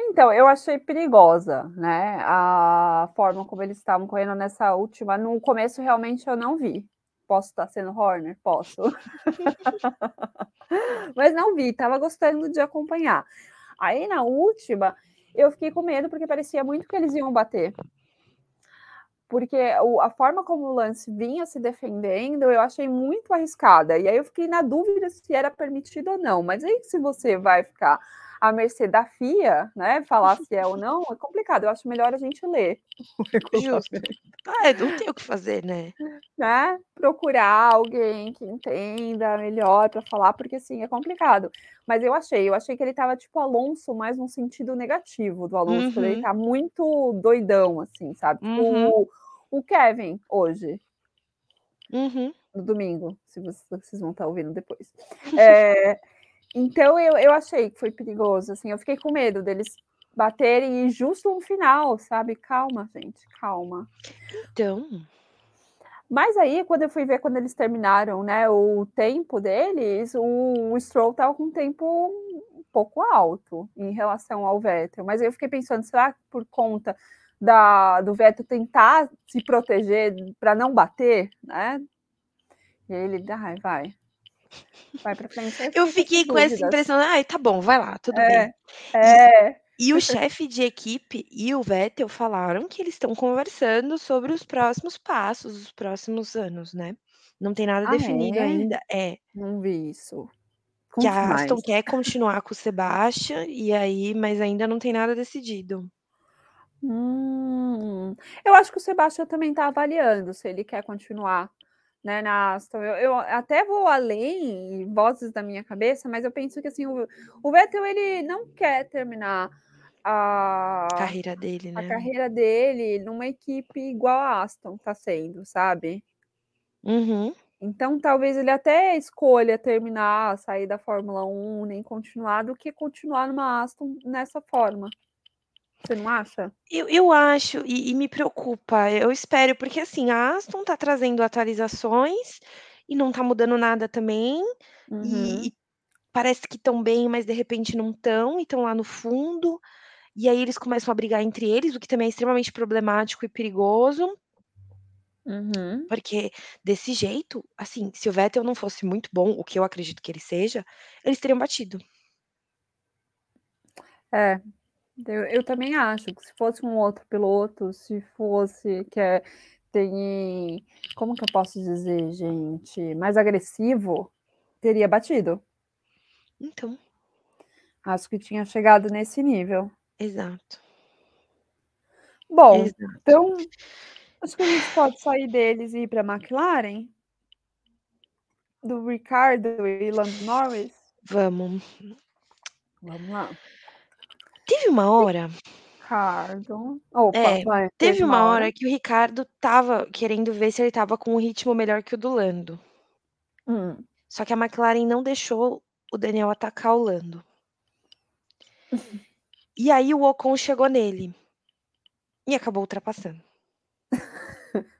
Então, eu achei perigosa, né, a forma como eles estavam correndo nessa última no começo realmente eu não vi. Posso estar sendo Horner? Posso. Mas não vi, estava gostando de acompanhar. Aí na última, eu fiquei com medo porque parecia muito que eles iam bater. Porque o, a forma como o Lance vinha se defendendo, eu achei muito arriscada. E aí eu fiquei na dúvida se era permitido ou não. Mas aí, se você vai ficar à mercê da FIA, né? Falar se é ou não, é complicado. Eu acho melhor a gente ler. Justo. Ah, não tem o que fazer, né? Né? Procurar alguém que entenda melhor para falar, porque assim, é complicado. Mas eu achei, eu achei que ele tava tipo Alonso, mais num sentido negativo do Alonso, uhum. ele tá muito doidão, assim, sabe? Tipo, uhum. o, o Kevin hoje. Uhum. No domingo, se vocês, vocês vão estar ouvindo depois. É, então eu, eu achei que foi perigoso, assim, eu fiquei com medo deles baterem justo no final, sabe? Calma, gente, calma. Então. Mas aí, quando eu fui ver quando eles terminaram, né, o tempo deles, o, o Stroll tava com um tempo um pouco alto em relação ao Vettel. Mas eu fiquei pensando, será que por conta da, do Vettel tentar se proteger para não bater, né? E aí ele, ai, vai, Vai pra frente. Eu fiquei com essa impressão, ai, tá bom, vai lá, tudo é, bem. É. E, o chefe de equipe e o Vettel falaram que eles estão conversando sobre os próximos passos, os próximos anos, né? Não tem nada ah, definido é? ainda. É. Não vi isso. Conte que a Aston mais. quer continuar com o Sebastian, e aí, mas ainda não tem nada decidido. Hum, eu acho que o Sebastião também está avaliando se ele quer continuar né, na Aston. Eu, eu, até vou além, vozes da minha cabeça, mas eu penso que assim, o, o Vettel ele não quer terminar a carreira dele, né? A carreira dele numa equipe igual a Aston tá sendo, sabe? Uhum. Então, talvez ele até escolha terminar, sair da Fórmula 1, nem continuar, do que continuar numa Aston nessa forma. Você não acha? Eu, eu acho, e, e, me preocupa, eu espero, porque assim, a Aston tá trazendo atualizações e não tá mudando nada também, uhum. e, e, parece que estão bem, mas de repente não estão, e estão lá no fundo, e aí eles começam a brigar entre eles, o que também é extremamente problemático e perigoso. Uhum. Porque desse jeito, assim, se o Vettel não fosse muito bom, o que eu acredito que ele seja, eles teriam batido. É, eu, eu também acho que se fosse um outro piloto, se fosse que é, tem, como que eu posso dizer, gente, mais agressivo, teria batido. Então. Acho que tinha chegado nesse nível. Exato. Bom, Exato. então acho que a gente pode sair deles e ir para a McLaren do Ricardo e Lando Norris. Vamos. Vamos lá. Teve uma hora. Ricardo. Opa, É, vai. teve uma hora que o Ricardo estava querendo ver se ele estava com um ritmo melhor que o do Lando. Hum. Só que a McLaren não deixou o Daniel atacar o Lando. E aí o Ocon chegou nele. E acabou ultrapassando.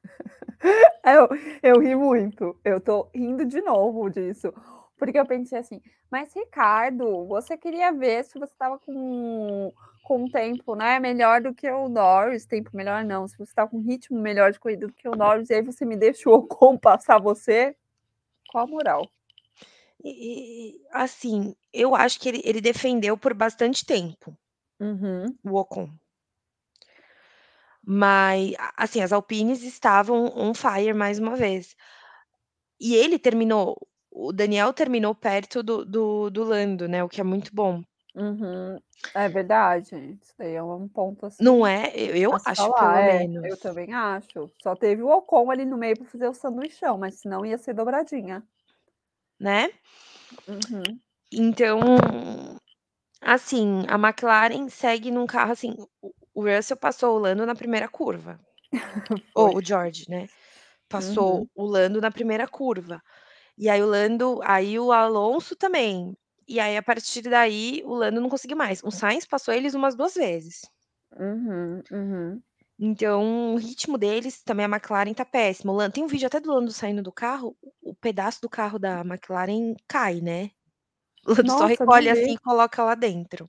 Eu, eu ri muito. Eu tô rindo de novo disso. Porque eu pensei assim, mas Ricardo, você queria ver se você estava com, com um tempo né, melhor do que o Norris, tempo melhor não, se você estava com um ritmo melhor de corrida do que o Norris, e aí você me deixou com passar você, qual a moral? E, assim, eu acho que ele, ele defendeu por bastante tempo uhum. o Ocon. Mas, assim, as Alpines estavam on fire mais uma vez. E ele terminou o Daniel terminou perto do do do Lando, né, o que é muito bom. Uhum. É verdade, isso daí é um ponto, assim, Não é? Eu eu acho, falar. pelo É, menos. eu também acho. Só teve o Ocon ali no meio para fazer o sanduichão, mas senão ia ser dobradinha. Né? Uhum. Então, Assim, a McLaren segue num carro assim, o o Russell passou o Lando na primeira curva. Ou o George, né, passou Uhum. o Lando na primeira curva. E aí o Lando aí o Alonso também. E aí a partir daí o Lando não conseguiu mais. O Sainz passou eles umas 2 vezes. Uhum, uhum. Então o ritmo deles também a McLaren tá péssima. O Lan tem um vídeo até do Lando saindo do carro, o pedaço do carro da McLaren cai, né. Só Nossa, não recolhe assim e coloca lá dentro.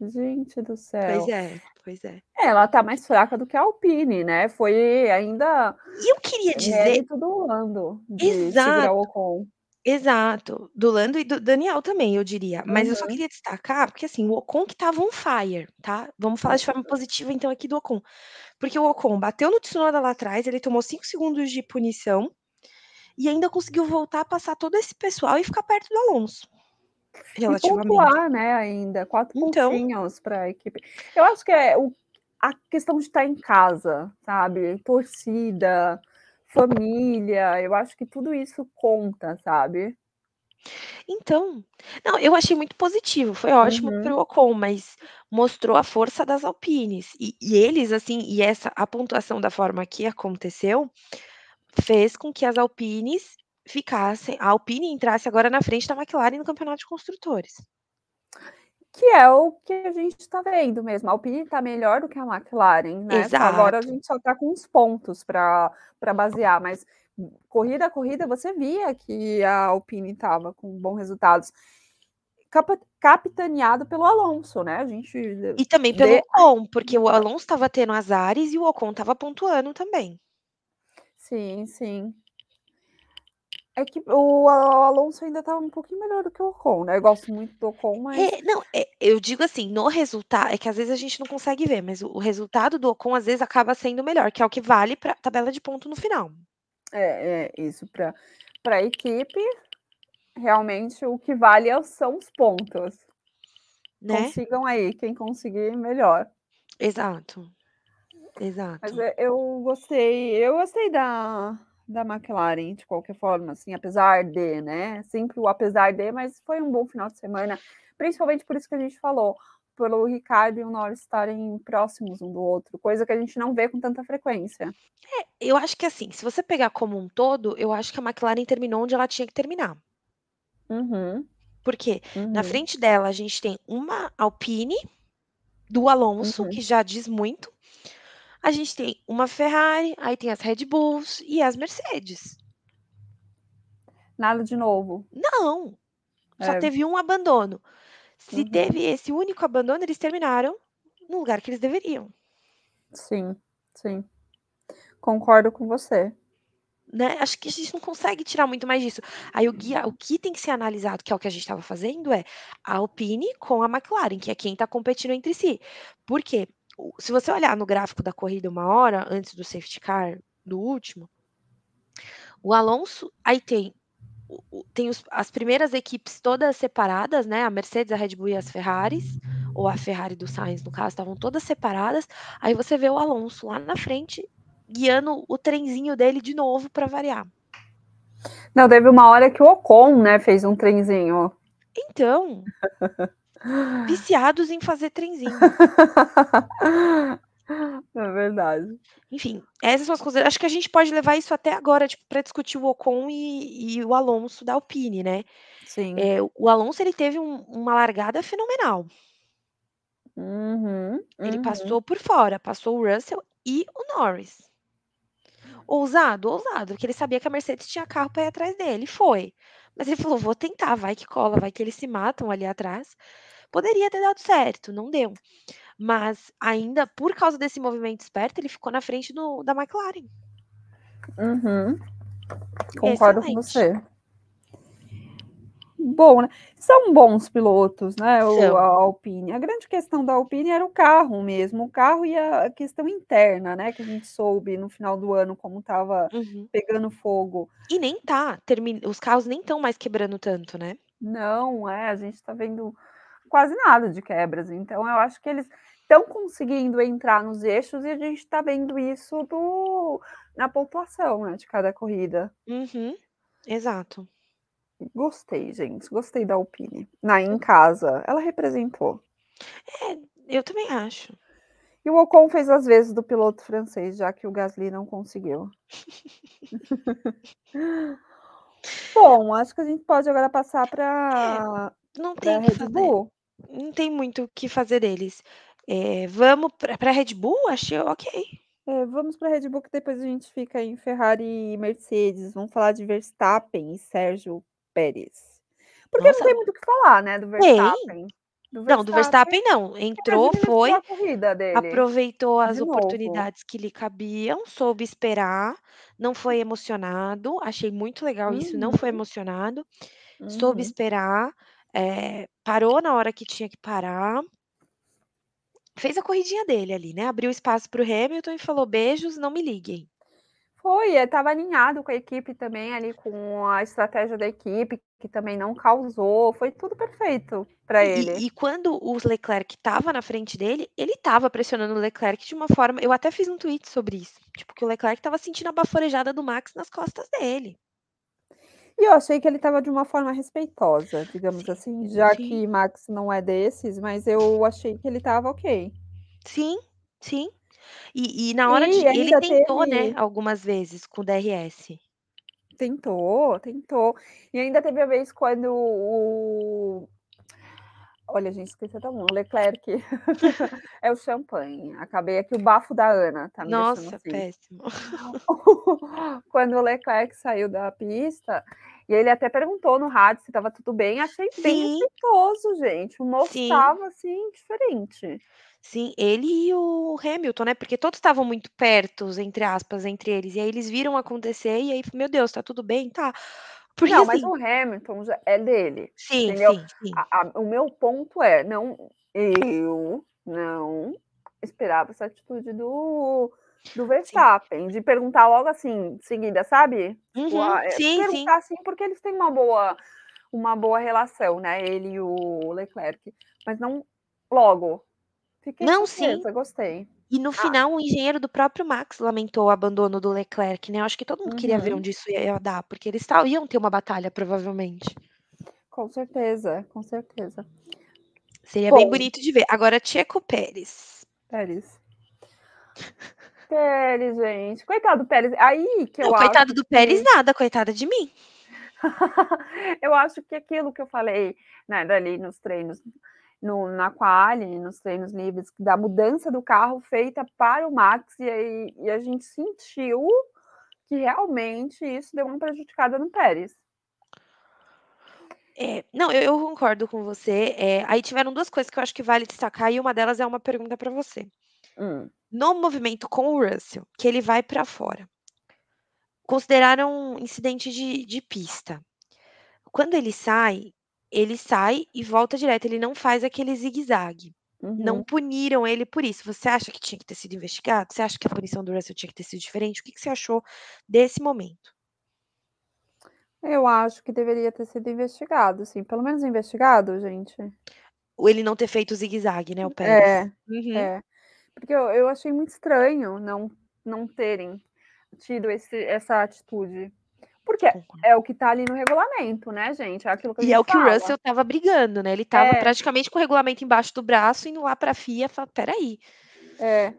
Gente do Pois céu. é, pois é. É, ela tá mais fraca do que a Alpine, né, foi ainda E eu queria dizer mérito do Lando, Exato, Ocon. exato. Do Lando e do Daniel também eu diria. Mas eu só Uhum. queria destacar, porque assim, o Ocon que estava on fire, tá. Vamos falar de forma positiva então aqui do Ocon. Porque o Ocon bateu no Tsunoda lá atrás, ele tomou 5 segundos de punição, e ainda conseguiu voltar a passar todo esse pessoal e ficar perto do Alonso. E Relativamente. pontuar, né, ainda, 4 Então pontinhos pra equipe. Eu acho que é o a questão de estar em casa, sabe, torcida, família, eu acho que tudo isso conta, sabe. Então, não, eu achei muito positivo, foi ótimo para Uhum. o Ocon, mas mostrou a força das Alpines. E e eles, assim, e essa a pontuação da forma que aconteceu, fez com que as Alpines ficassem a Alpine entrasse agora na frente da McLaren no campeonato de construtores. Que é o que a gente tá vendo mesmo, a Alpine tá melhor do que a McLaren, né, só agora a Exato. gente só tá com os pontos pra basear, mas corrida a corrida você via que a Alpine estava com bons resultados. Capa capitaneado pelo Alonso, né, a gente E também pelo Ocon, porque o Alonso estava tendo azares e o Ocon estava pontuando também. Sim, sim. É que o Alonso ainda estava um pouquinho melhor do que o Ocon, né, eu gosto muito do Ocon, mas É, não, eh, eu digo assim, no resultado é que às vezes a gente não consegue ver, mas o o resultado do Ocon às vezes acaba sendo melhor, que é o que vale pra tabela de ponto no final. É, é, isso pra pra equipe, realmente o que vale é são os pontos. Né. Consigam aí, quem conseguir melhor. Exato, Mas exato. é, eu gostei eu gostei da da McLaren de qualquer forma, assim, apesar de, né, sempre o apesar de, mas foi um bom final de semana, principalmente por isso que a gente falou, pelo Ricardo e o Norris estarem próximos um do outro, coisa que a gente não vê com tanta frequência. É, eu acho que assim, se você pegar como um todo, eu acho que a McLaren terminou onde ela tinha que terminar. Uhum. Porque na Uhum. frente dela a gente tem uma Alpine, do Alonso, que Uhum. já diz muito, a gente tem uma Ferrari, aí tem as Red Bulls e as Mercedes. Nada de novo. Não, só É. teve um abandono. Se Uhum. teve esse único abandono, eles terminaram no lugar que eles deveriam. Sim, sim. Concordo com você. Né, acho que a gente não consegue tirar muito mais disso. Aí o guia o que tem que ser analisado, que é o que a gente estava fazendo, é a Alpine com a McLaren, que é quem tá competindo entre si. Por quê? Se você olhar no gráfico da corrida 1 hora antes do safety car, do último o Alonso aí tem tem os as primeiras equipes todas separadas, né, a Mercedes, a Red Bull e as Ferraris, ou a Ferrari do Sainz no caso, estavam todas separadas, aí você vê o Alonso lá na frente, guiando o trenzinho dele de novo pra variar. Não, teve uma hora que o Ocon, né, fez um trenzinho. Então. Viciados em fazer trenzinho. É verdade. Enfim, essas são as coisas acho que a gente pode levar isso até agora, tipo, pra discutir o Ocon e e o Alonso da Alpine, né. Sim. Eh, o Alonso ele teve um uma largada fenomenal. Uhum, Ele uhum. passou por fora, passou o Russell e o Norris. Ousado? Ousado, porque ele sabia que a Mercedes tinha carro pra ir atrás dele, foi. Mas ele falou: "Vou tentar, vai que cola, vai que eles se matam ali atrás". Poderia ter dado certo, não deu. Mas ainda por causa desse movimento esperto, ele ficou na frente do da McLaren. Uhum. Concordo com Excelente. você. Bom, né, são bons pilotos, né, o a. Alpine. A grande questão da Alpine era o carro mesmo, o carro e a questão interna, né, que a gente soube no final do ano como estava Uhum. pegando fogo. E nem tá, termi os carros nem estão mais quebrando tanto, né. Não, é, a gente tá vendo quase nada de quebras, então eu acho que eles estão conseguindo entrar nos eixos e a gente tá vendo isso do na pontuação, né, de cada corrida. Uhum, exato. Gostei, gente, gostei da Alpine. Na em casa, ela representou. É, eu também acho. E o Ocon fez as vezes do piloto francês, já que o Gasly não conseguiu. Bom, acho que a gente pode agora passar para É, não pra tem que Red fazer. Bull. Não tem muito o que fazer deles. Eh, vamos pra pra Red Bull? Achei ok. É, vamos pra Red Bull, que depois a gente fica em Ferrari e Mercedes. Vamos falar de Verstappen e Sérgio Pérez. Porque não Nossa. tem muito o que falar, né, do. Verstappen. Do Não, do Verstappen não. Entrou, foi, aproveitou as De novo. oportunidades que lhe cabiam, soube esperar, não foi emocionado. Achei muito legal isso, não foi Uhum. emocionado. Soube Uhum. esperar, eh, parou na hora que tinha que parar. Fez a corridinha dele ali, né, abriu espaço para o Hamilton e falou: "Beijos, não me liguem". Foi, estava alinhado com a equipe também, ali, com a estratégia da equipe, que também não causou, foi tudo perfeito para ele. e e quando o Leclerc estava na frente dele, ele estava pressionando o Leclerc de uma forma eu até fiz um tweet sobre isso, tipo, que o Leclerc estava sentindo a baforejada do Max nas costas dele. E eu achei que ele estava de uma forma respeitosa, digamos Sim, assim, já sim. que Max não é desses, mas eu achei que ele estava ok. Sim, sim. E e na hora de ele ainda tentou, né, teve algumas vezes com o DRS. Tentou, tentou. E ainda teve a vez quando o olha, gente, esqueci até o nome, Leclerc é o champanhe. Acabei aqui o bafo da Ana, tá me Nossa, assim. péssimo. Quando o Leclerc saiu da pista, e ele até perguntou no rádio se estava tudo bem, achei bem Sim. respeitoso, gente. O moço estava, assim, diferente. Sim, ele e o Hamilton, né, porque todos estavam muito pertos, entre aspas, entre eles, e aí eles viram acontecer e aí: "Meu Deus, tá tudo bem?". "Tá". Porque Não, mas assim o Hamilton é dele, Sim, entendeu? sim, sim. A a o meu ponto é, não eu não esperava essa atitude do do Sim. Verstappen, de perguntar logo assim, em seguida, sabe? Tipo, Uhum. ah, eh, Sim, sim. perguntar assim, porque eles têm uma boa uma boa relação, né, ele e o Leclerc, mas não logo. Fiquei Não, sim. surpresa, gostei. E no Ah final o engenheiro do próprio Max lamentou o abandono do Leclerc, né, eu acho que todo mundo queria ver Uhum. onde isso ia dar, porque eles iam ter uma batalha provavelmente. Com certeza, com certeza. Seria bem Bom bonito de ver. Agora Checo Pérez. Pérez. Pérez, gente, coitado do Pérez. Aí que eu Não, coitado do Pérez que nada, coitada de mim. eu acho que aquilo que eu falei, né, dali nos treinos, no na quali, nos treinos livres, da mudança do carro feita para o Max, e aí e a gente sentiu que realmente isso deu uma prejudicada no Pérez. É, não, eu eu concordo com você, eh, aí tiveram 2 coisas que eu acho que vale destacar e uma delas é uma pergunta para você. Hum. No movimento com o Russell, que ele vai para fora, consideraram incidente de de pista. Quando ele sai, ele sai e volta direto, ele não faz aquele zigue-zague. Não Uhum. puniram ele por isso. Você acha que tinha que ter sido investigado? Você acha que a punição do Russell tinha que ter sido diferente? O que que você achou desse momento? Eu acho que deveria ter sido investigado, sim, pelo menos investigado, gente. Ou ele não ter feito o zigue-zague, né, o Pérez. É, Uhum. é. Porque eu eu achei muito estranho não não terem tido esse essa atitude. Porque é o que tá ali no regulamento, né, gente, é aquilo que E é o que o fala. Russell estava brigando, né, ele estava É. praticamente com o regulamento embaixo do braço, indo lá para a FIA falar: "Espera aí". É.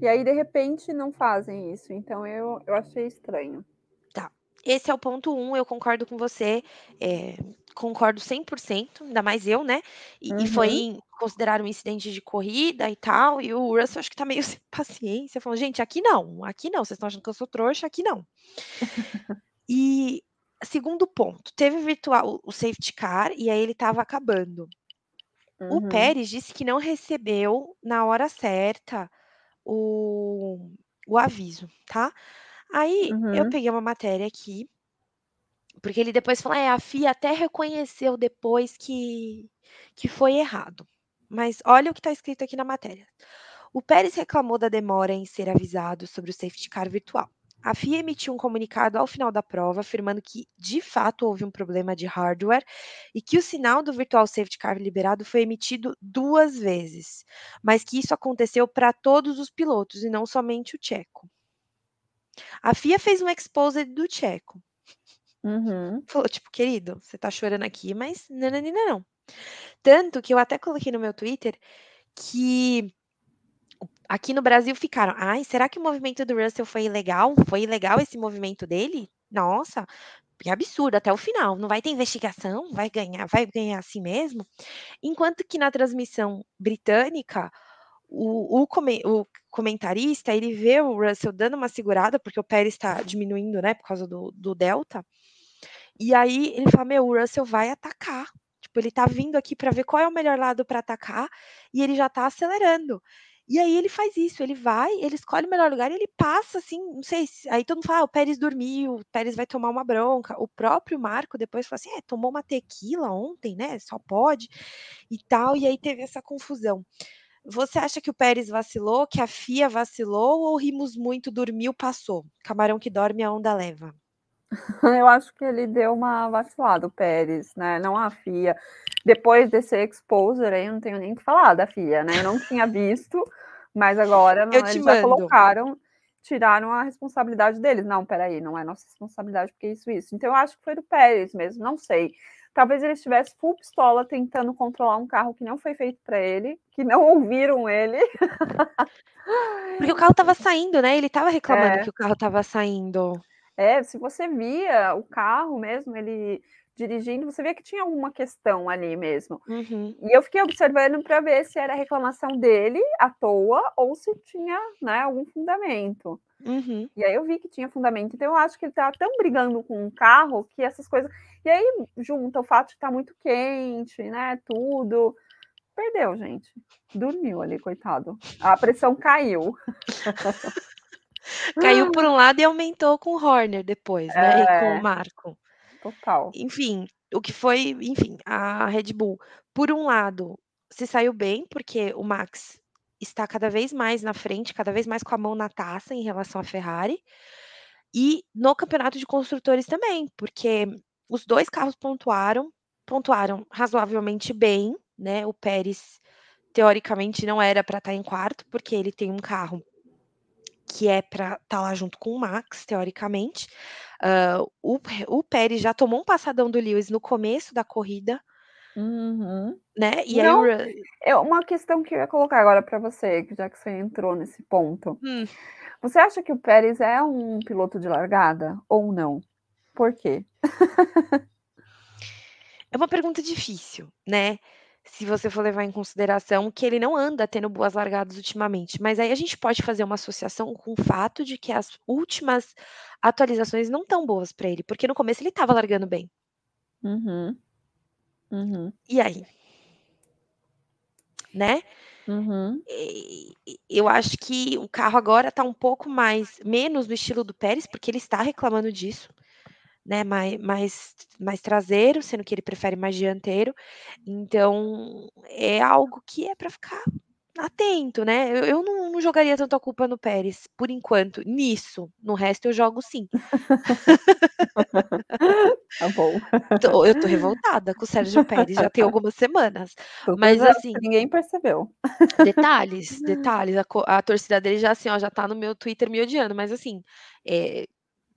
E aí, de repente, não fazem isso, então eu eu achei estranho. Tá, esse é o ponto 1, eu concordo com você, eh, concordo 100%, ainda mais eu, né, e e foi Uhum. em considerado um incidente de corrida e tal, e o Russell acho que tá meio sem paciência, falando: "Gente, aqui não, aqui não, vocês estão achando que eu sou trouxa, aqui não". E, segundo ponto, teve o virtual o safety car, e aí ele estava acabando. O Uhum. Pérez disse que não recebeu na hora certa o o aviso, tá. Aí eu Uhum. peguei uma matéria aqui porque ele depois falou: "É, a FIA até reconheceu depois que que foi errado". Mas olha o que tá escrito aqui na matéria: "O Pérez reclamou da demora em ser avisado sobre o safety car virtual. A FIA emitiu um comunicado ao final da prova, afirmando que, de fato, houve um problema de hardware e que o sinal do virtual safety car liberado foi emitido 2 vezes, mas que isso aconteceu pra todos os pilotos e não somente o Checo". A FIA fez um exposed do Checo. Uhum. Falou, tipo, querido, você tá chorando aqui, mas nananina não. Tanto que eu até coloquei no meu Twitter que aqui no Brasil ficaram, ai, será que o movimento do Russell foi ilegal? Foi ilegal esse movimento dele? Nossa, que absurdo, até o final. Não vai ter investigação? Vai ganhar, vai ganhar assim mesmo? Enquanto que na transmissão britânica, o, o, o, comentarista, ele vê o Russell dando uma segurada, porque o Pérez está diminuindo, né, por causa do, do Delta. E aí ele fala, meu, o Russell vai atacar. Tipo, ele tá vindo aqui para ver qual é o melhor lado para atacar e ele já tá acelerando. E aí ele faz isso, ele vai, ele escolhe o melhor lugar e ele passa assim, não sei, aí todo mundo fala, ah, o Pérez dormiu, o Pérez vai tomar uma bronca. O próprio Marco depois falou assim, é, tomou uma tequila ontem, né? Só pode e tal, e aí teve essa confusão. Você acha que o Pérez vacilou, que a FIA vacilou ou rimos muito, dormiu, passou? Camarão que dorme, a onda leva. Eu acho que ele deu uma vacilada, o Pérez, né? Não a FIA. Depois desse exposure aí, eu não tenho nem o que falar da FIA, né? Eu não tinha visto, mas agora não, eles já colocaram, tiraram a responsabilidade deles. Não, peraí, não é nossa responsabilidade, porque isso, isso. Então eu acho que foi do Pérez mesmo, não sei. Talvez ele estivesse full pistola tentando controlar um carro que não foi feito para ele, que não ouviram ele. Porque o carro estava saindo, né? Ele estava reclamando é. que o carro estava saindo. É, se você via o carro mesmo, ele dirigindo, você via que tinha alguma questão ali mesmo. Uhum. E eu fiquei observando para ver se era reclamação dele à toa ou se tinha né, algum fundamento. Uhum. E aí eu vi que tinha fundamento. Então eu acho que ele tá tão brigando com o carro que essas coisas. E aí junta o fato de estar tá muito quente, né? Tudo. Perdeu, gente. Dormiu ali, coitado. A pressão caiu. caiu por um lado e aumentou com o Horner depois, né? É... E com o Marco. Total. Enfim, o que foi, enfim, a Red Bull, por um lado, se saiu bem, porque o Max está cada vez mais na frente, cada vez mais com a mão na taça em relação à Ferrari. E no campeonato de construtores também, porque os dois carros pontuaram, pontuaram razoavelmente bem, né? O Pérez teoricamente não era para estar tá em quarto, porque ele tem um carro que é para estar tá lá junto com o Max, teoricamente. Uh, o, o Pérez já tomou um passadão do Lewis no começo da corrida. Uhum. Né? E Não, aí é uma questão que eu ia colocar agora para você, já que você entrou nesse ponto. Hum. Você acha que o Pérez é um piloto de largada ou não? Por quê? é uma pergunta difícil, né? Se você for levar em consideração que ele não anda tendo boas largadas ultimamente. Mas aí a gente pode fazer uma associação com o fato de que as últimas atualizações não estão boas para ele, porque no começo ele estava largando bem. Uhum. Uhum. E aí? Né? Uhum. Eu acho que o carro agora está um pouco mais, menos no estilo do Pérez, porque ele está reclamando disso né, mais, mais, mais traseiro, sendo que ele prefere mais dianteiro. Então, é algo que é para ficar atento, né? Eu, eu não, não, jogaria tanto a culpa no Pérez, por enquanto, nisso. No resto, eu jogo sim. tá bom. Tô, eu tô revoltada com o Sérgio Pérez, já tem algumas semanas. Tô mas assim. Ninguém percebeu. Detalhes, detalhes. A, a, torcida dele já assim, ó, já tá no meu Twitter me odiando, mas assim. É,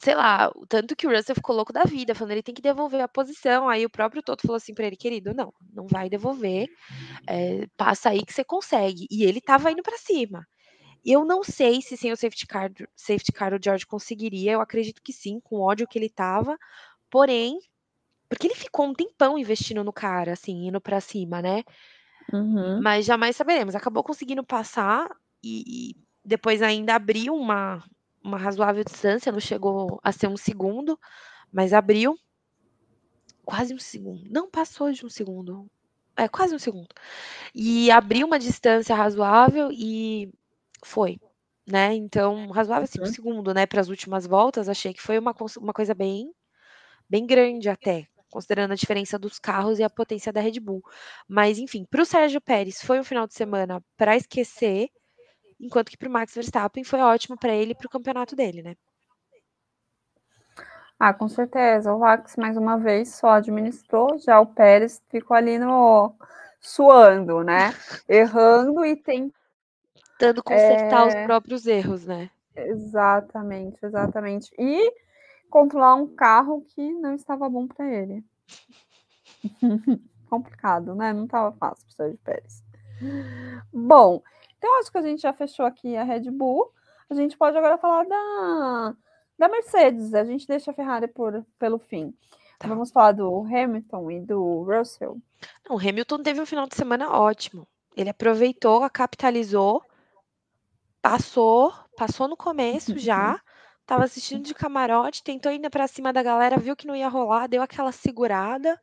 sei lá, tanto que o Russell ficou louco da vida, falando ele tem que devolver a posição. Aí o próprio Toto falou assim para ele, querido, não, não vai devolver, é, passa aí que você consegue. E ele tava indo para cima. Eu não sei se sem o safety car, safety car o George conseguiria, eu acredito que sim, com o ódio que ele tava, porém, porque ele ficou um tempão investindo no cara, assim, indo para cima, né? Uhum. Mas jamais saberemos. Acabou conseguindo passar e, e depois ainda abriu uma, uma razoável distância, não chegou a ser um segundo, mas abriu quase um segundo. Não passou de um segundo. É, quase um segundo. E abriu uma distância razoável e foi, né? Então, razoável assim, um segundo, né? Para as últimas voltas, achei que foi uma, uma coisa bem, bem grande até, considerando a diferença dos carros e a potência da Red Bull. Mas, enfim, para o Sérgio Pérez foi um final de semana para esquecer enquanto que para o Max Verstappen foi ótimo para ele e para o campeonato dele, né? Ah, com certeza. O Max, mais uma vez, só administrou, já o Pérez ficou ali no suando, né? Errando e tentando consertar é... os próprios erros, né? Exatamente, exatamente. E controlar um carro que não estava bom para ele. Complicado, né? Não estava fácil para o Sérgio Pérez. Bom, então acho que a gente já fechou aqui a Red Bull. A gente pode agora falar da, da Mercedes. A gente deixa a Ferrari por, pelo fim. Tá. Vamos falar do Hamilton e do Russell. Não, o Hamilton teve um final de semana ótimo. Ele aproveitou, capitalizou, passou, passou no começo já, estava assistindo de camarote, tentou ir para cima da galera, viu que não ia rolar, deu aquela segurada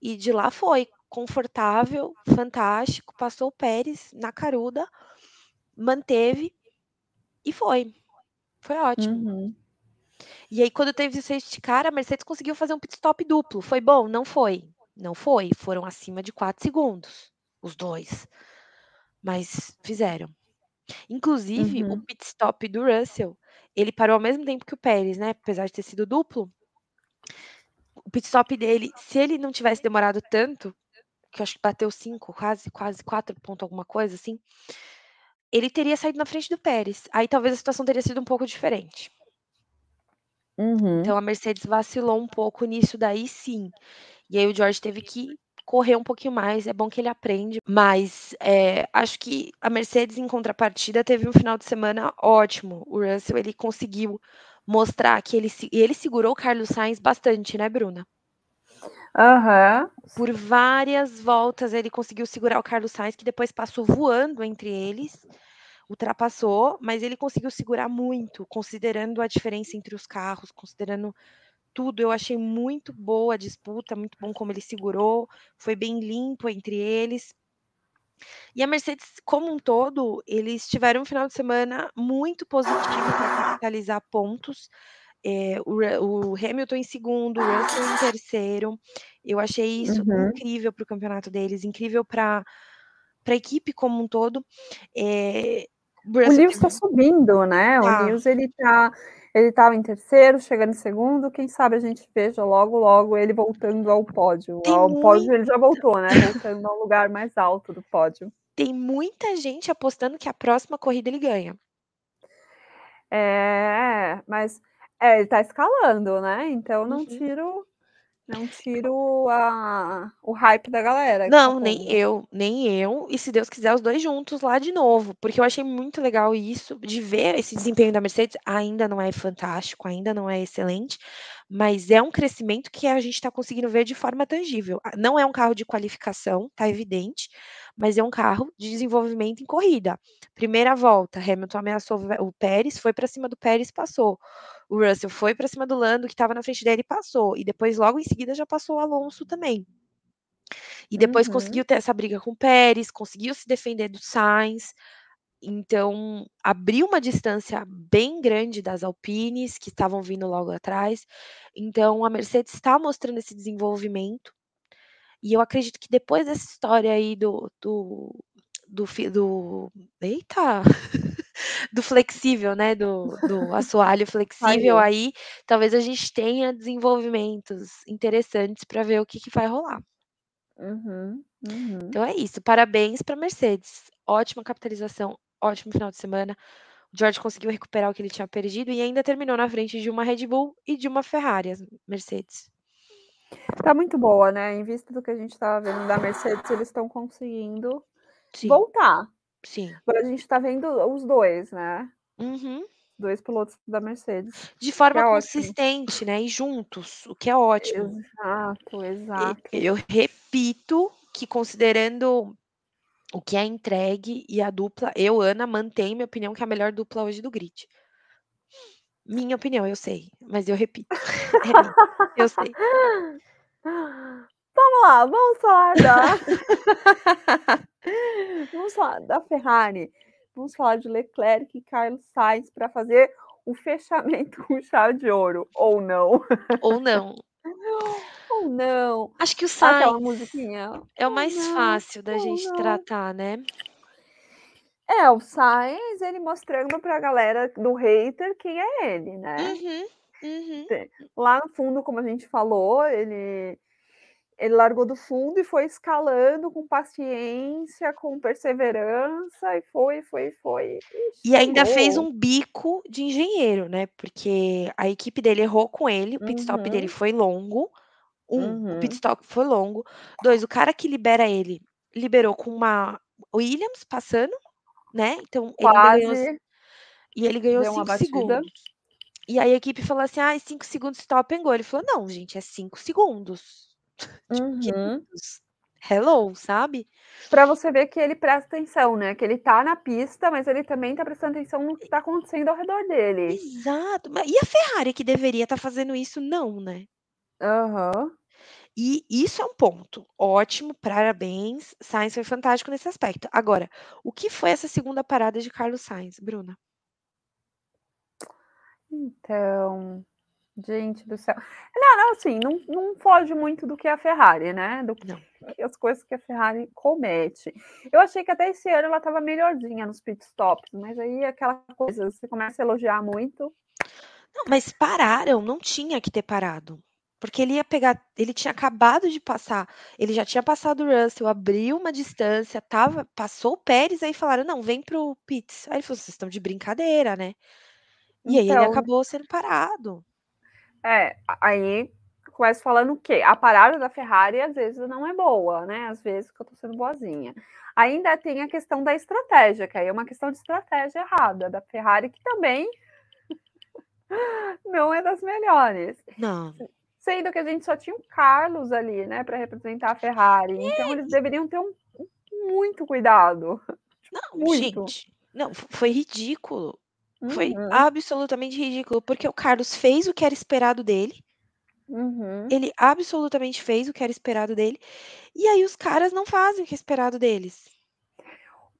e de lá foi confortável, fantástico, passou o Pérez na caruda, manteve e foi. Foi ótimo. Uhum. E aí, quando teve o safety car, a Mercedes conseguiu fazer um pit stop duplo. Foi bom? Não foi. Não foi. Foram acima de 4 segundos, os dois. Mas fizeram. Inclusive, uhum. o pit stop do Russell, ele parou ao mesmo tempo que o Pérez, né? Apesar de ter sido duplo. O pit stop dele, se ele não tivesse demorado tanto, que eu acho que bateu 5, quase, quase 4 pontos alguma coisa assim, ele teria saído na frente do Pérez. Aí talvez a situação teria sido um pouco diferente. Uhum. Então a Mercedes vacilou um pouco nisso daí sim. E aí o George teve que correr um pouquinho mais, é bom que ele aprende, mas é, acho que a Mercedes, em contrapartida, teve um final de semana ótimo. O Russell, ele conseguiu mostrar que ele, ele segurou o Carlos Sainz bastante, né, Bruna? Uhum. Por várias voltas ele conseguiu segurar o Carlos Sainz, que depois passou voando entre eles, ultrapassou, mas ele conseguiu segurar muito, considerando a diferença entre os carros, considerando tudo. Eu achei muito boa a disputa, muito bom como ele segurou, foi bem limpo entre eles. E a Mercedes, como um todo, eles tiveram um final de semana muito positivo para capitalizar pontos. É, o, o, Hamilton em segundo, o Russell em terceiro. Eu achei isso uhum. incrível para o campeonato deles, incrível para a equipe como um todo. É, o Lewis está subindo, né? O ah. Lewis ele está ele estava em terceiro, chegando em segundo. Quem sabe a gente veja logo, logo ele voltando ao pódio. Tem ao muita... pódio ele já voltou, né? Voltando ao lugar mais alto do pódio. Tem muita gente apostando que a próxima corrida ele ganha. É, mas é, ele está escalando, né? Então não uhum. tiro não tiro a, o hype da galera. Não, tá nem eu, nem eu. E se Deus quiser, os dois juntos lá de novo. Porque eu achei muito legal isso, de ver esse desempenho da Mercedes. Ainda não é fantástico, ainda não é excelente, mas é um crescimento que a gente está conseguindo ver de forma tangível. Ah, não é um carro de qualificação, tá evidente, mas é um carro de desenvolvimento em corrida. Primeira volta, Hamilton ameaçou o Pérez, foi para cima do Pérez, passou. O Russell foi para cima do Lando, que estava na frente dele, e passou. E depois, logo em seguida, já passou o Alonso também. E depois uhum. conseguiu ter essa briga com o Pérez, conseguiu se defender do Sainz. Então, abriu uma distância bem grande das Alpines, que estavam vindo logo atrás. Então, a Mercedes está mostrando esse desenvolvimento. E eu acredito que depois dessa história aí do. do, do, do eita! do flexível, né? Do, do assoalho flexível aí, talvez a gente tenha desenvolvimentos interessantes para ver o que, que vai rolar. Uhum, uhum. Então é isso. Parabéns para Mercedes. Ótima capitalização, ótimo final de semana. O George conseguiu recuperar o que ele tinha perdido e ainda terminou na frente de uma Red Bull e de uma Ferrari, Mercedes. Tá muito boa, né? Em vista do que a gente estava vendo da Mercedes, eles estão conseguindo Sim. voltar. Sim. Agora a gente está vendo os dois, né? Uhum. Dois pilotos da Mercedes. De forma é consistente, ótimo. né? E juntos, o que é ótimo. Exato, exato. Eu repito que considerando o que é entregue e a dupla, eu, Ana, mantenho minha opinião que é a melhor dupla hoje do grid. Minha opinião, eu sei, mas eu repito. É eu sei. Vamos lá, vamos falar da. vamos falar da Ferrari. Vamos falar de Leclerc e Carlos Sainz para fazer o fechamento com chave de ouro. Ou não. Ou não. Ou não. Acho que o Sainz é o mais não, fácil da gente não. tratar, né? É, o Sainz, ele mostrando para a galera do hater quem é ele, né? Uhum, uhum. Lá no fundo, como a gente falou, ele ele largou do fundo e foi escalando com paciência, com perseverança, e foi, foi, foi. E, e ainda fez um bico de engenheiro, né? Porque a equipe dele errou com ele, o pit stop uhum. dele foi longo. Um, uhum. o pit stop foi longo. Dois, o cara que libera ele liberou com uma Williams passando, né? Então Quase. ele ganhou. E ele ganhou 5 segundos. E aí a equipe falou assim: ah, 5 segundos stop and go. Ele falou: não, gente, é 5 segundos. Uhum. Hello, sabe? Para você ver que ele presta atenção, né? Que ele tá na pista, mas ele também tá prestando atenção no que tá acontecendo ao redor dele. Exato. E a Ferrari que deveria estar tá fazendo isso, não, né? Aham. Uhum. E isso é um ponto ótimo, parabéns. Sainz foi fantástico nesse aspecto. Agora, o que foi essa segunda parada de Carlos Sainz, Bruna? Então, gente do céu. Não, não, assim, não, não foge muito do que a Ferrari, né? Do não. que as coisas que a Ferrari comete. Eu achei que até esse ano ela estava melhorzinha nos pitstops, mas aí aquela coisa, você começa a elogiar muito. Não, mas pararam, não tinha que ter parado. Porque ele ia pegar, ele tinha acabado de passar, ele já tinha passado o Russell, abriu uma distância, tava, passou o Pérez, aí falaram, não, vem pro Pitts. Aí ele falou, vocês estão de brincadeira, né? E aí ele então acabou sendo parado. É, aí começa falando o quê? A parada da Ferrari às vezes não é boa, né? Às vezes que eu tô sendo boazinha. Ainda tem a questão da estratégia, que aí é uma questão de estratégia errada da Ferrari, que também não é das melhores. Não. Sendo que a gente só tinha o Carlos ali, né, para representar a Ferrari. Então eles deveriam ter um, muito cuidado. Não, muito. gente. Não, foi ridículo. Foi uhum. absolutamente ridículo, porque o Carlos fez o que era esperado dele. Uhum. Ele absolutamente fez o que era esperado dele. E aí os caras não fazem o que é esperado deles.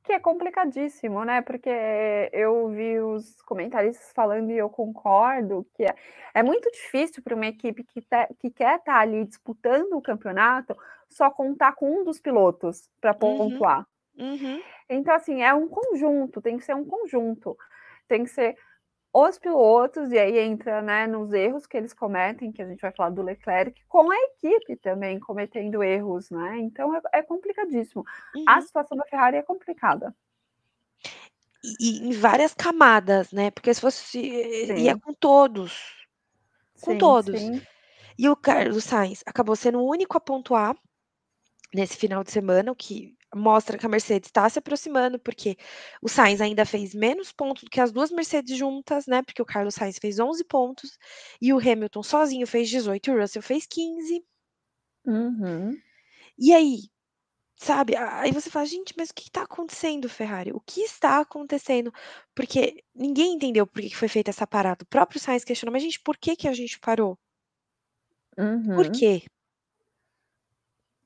Que é complicadíssimo, né? Porque eu vi os comentaristas falando e eu concordo que é, é muito difícil para uma equipe que, te, que quer estar tá ali disputando o campeonato só contar com um dos pilotos para uhum. pontuar. Uhum. Então, assim, é um conjunto, tem que ser um conjunto tem que ser os pilotos, e aí entra né, nos erros que eles cometem, que a gente vai falar do Leclerc, com a equipe também cometendo erros, né? Então é, é complicadíssimo. Uhum. A situação da Ferrari é complicada. E, e, em várias camadas, né? Porque se fosse. Sim. ia com todos. Com sim, todos. Sim. E o Carlos Sainz acabou sendo o único a pontuar nesse final de semana, o que mostra que a Mercedes está se aproximando, porque o Sainz ainda fez menos pontos do que as duas Mercedes juntas, né? Porque o Carlos Sainz fez 11 pontos e o Hamilton sozinho fez 18 e o Russell fez 15. Uhum. E aí, sabe? Aí você fala, gente, mas o que está acontecendo, Ferrari? O que está acontecendo? Porque ninguém entendeu por que foi feita essa parada. O próprio Sainz questionou, mas gente, por que, que a gente parou? Uhum. Por quê?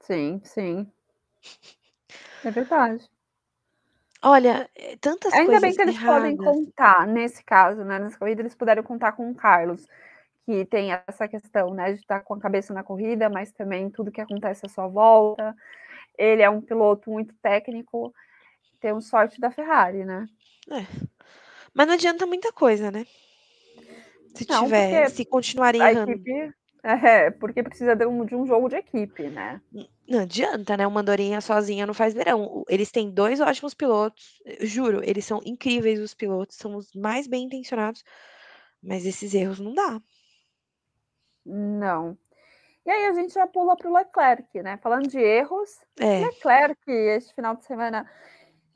Sim, sim. É verdade. Olha, eh, tantas Ainda coisas bem que eles podem contar, nesse caso, né, nessa corrida, eles puderam contar com o Carlos, que tem essa questão, né, de estar com a cabeça na corrida, mas também tudo que acontece à sua volta. Ele é um piloto muito técnico, tem um sorte da Ferrari, né? É. Mas não adianta muita coisa, né? Se Não, tiver, se continuarem a errando. equipe é, porque precisa de um, de um jogo de equipe, né? Não adianta, né? Uma andorinha sozinha não faz verão. Eles têm dois ótimos pilotos, juro, eles são incríveis os pilotos, são os mais bem intencionados, mas esses erros não dá. Não. E aí a gente já pula para o Leclerc, né? Falando de erros, É. Leclerc, este final de semana,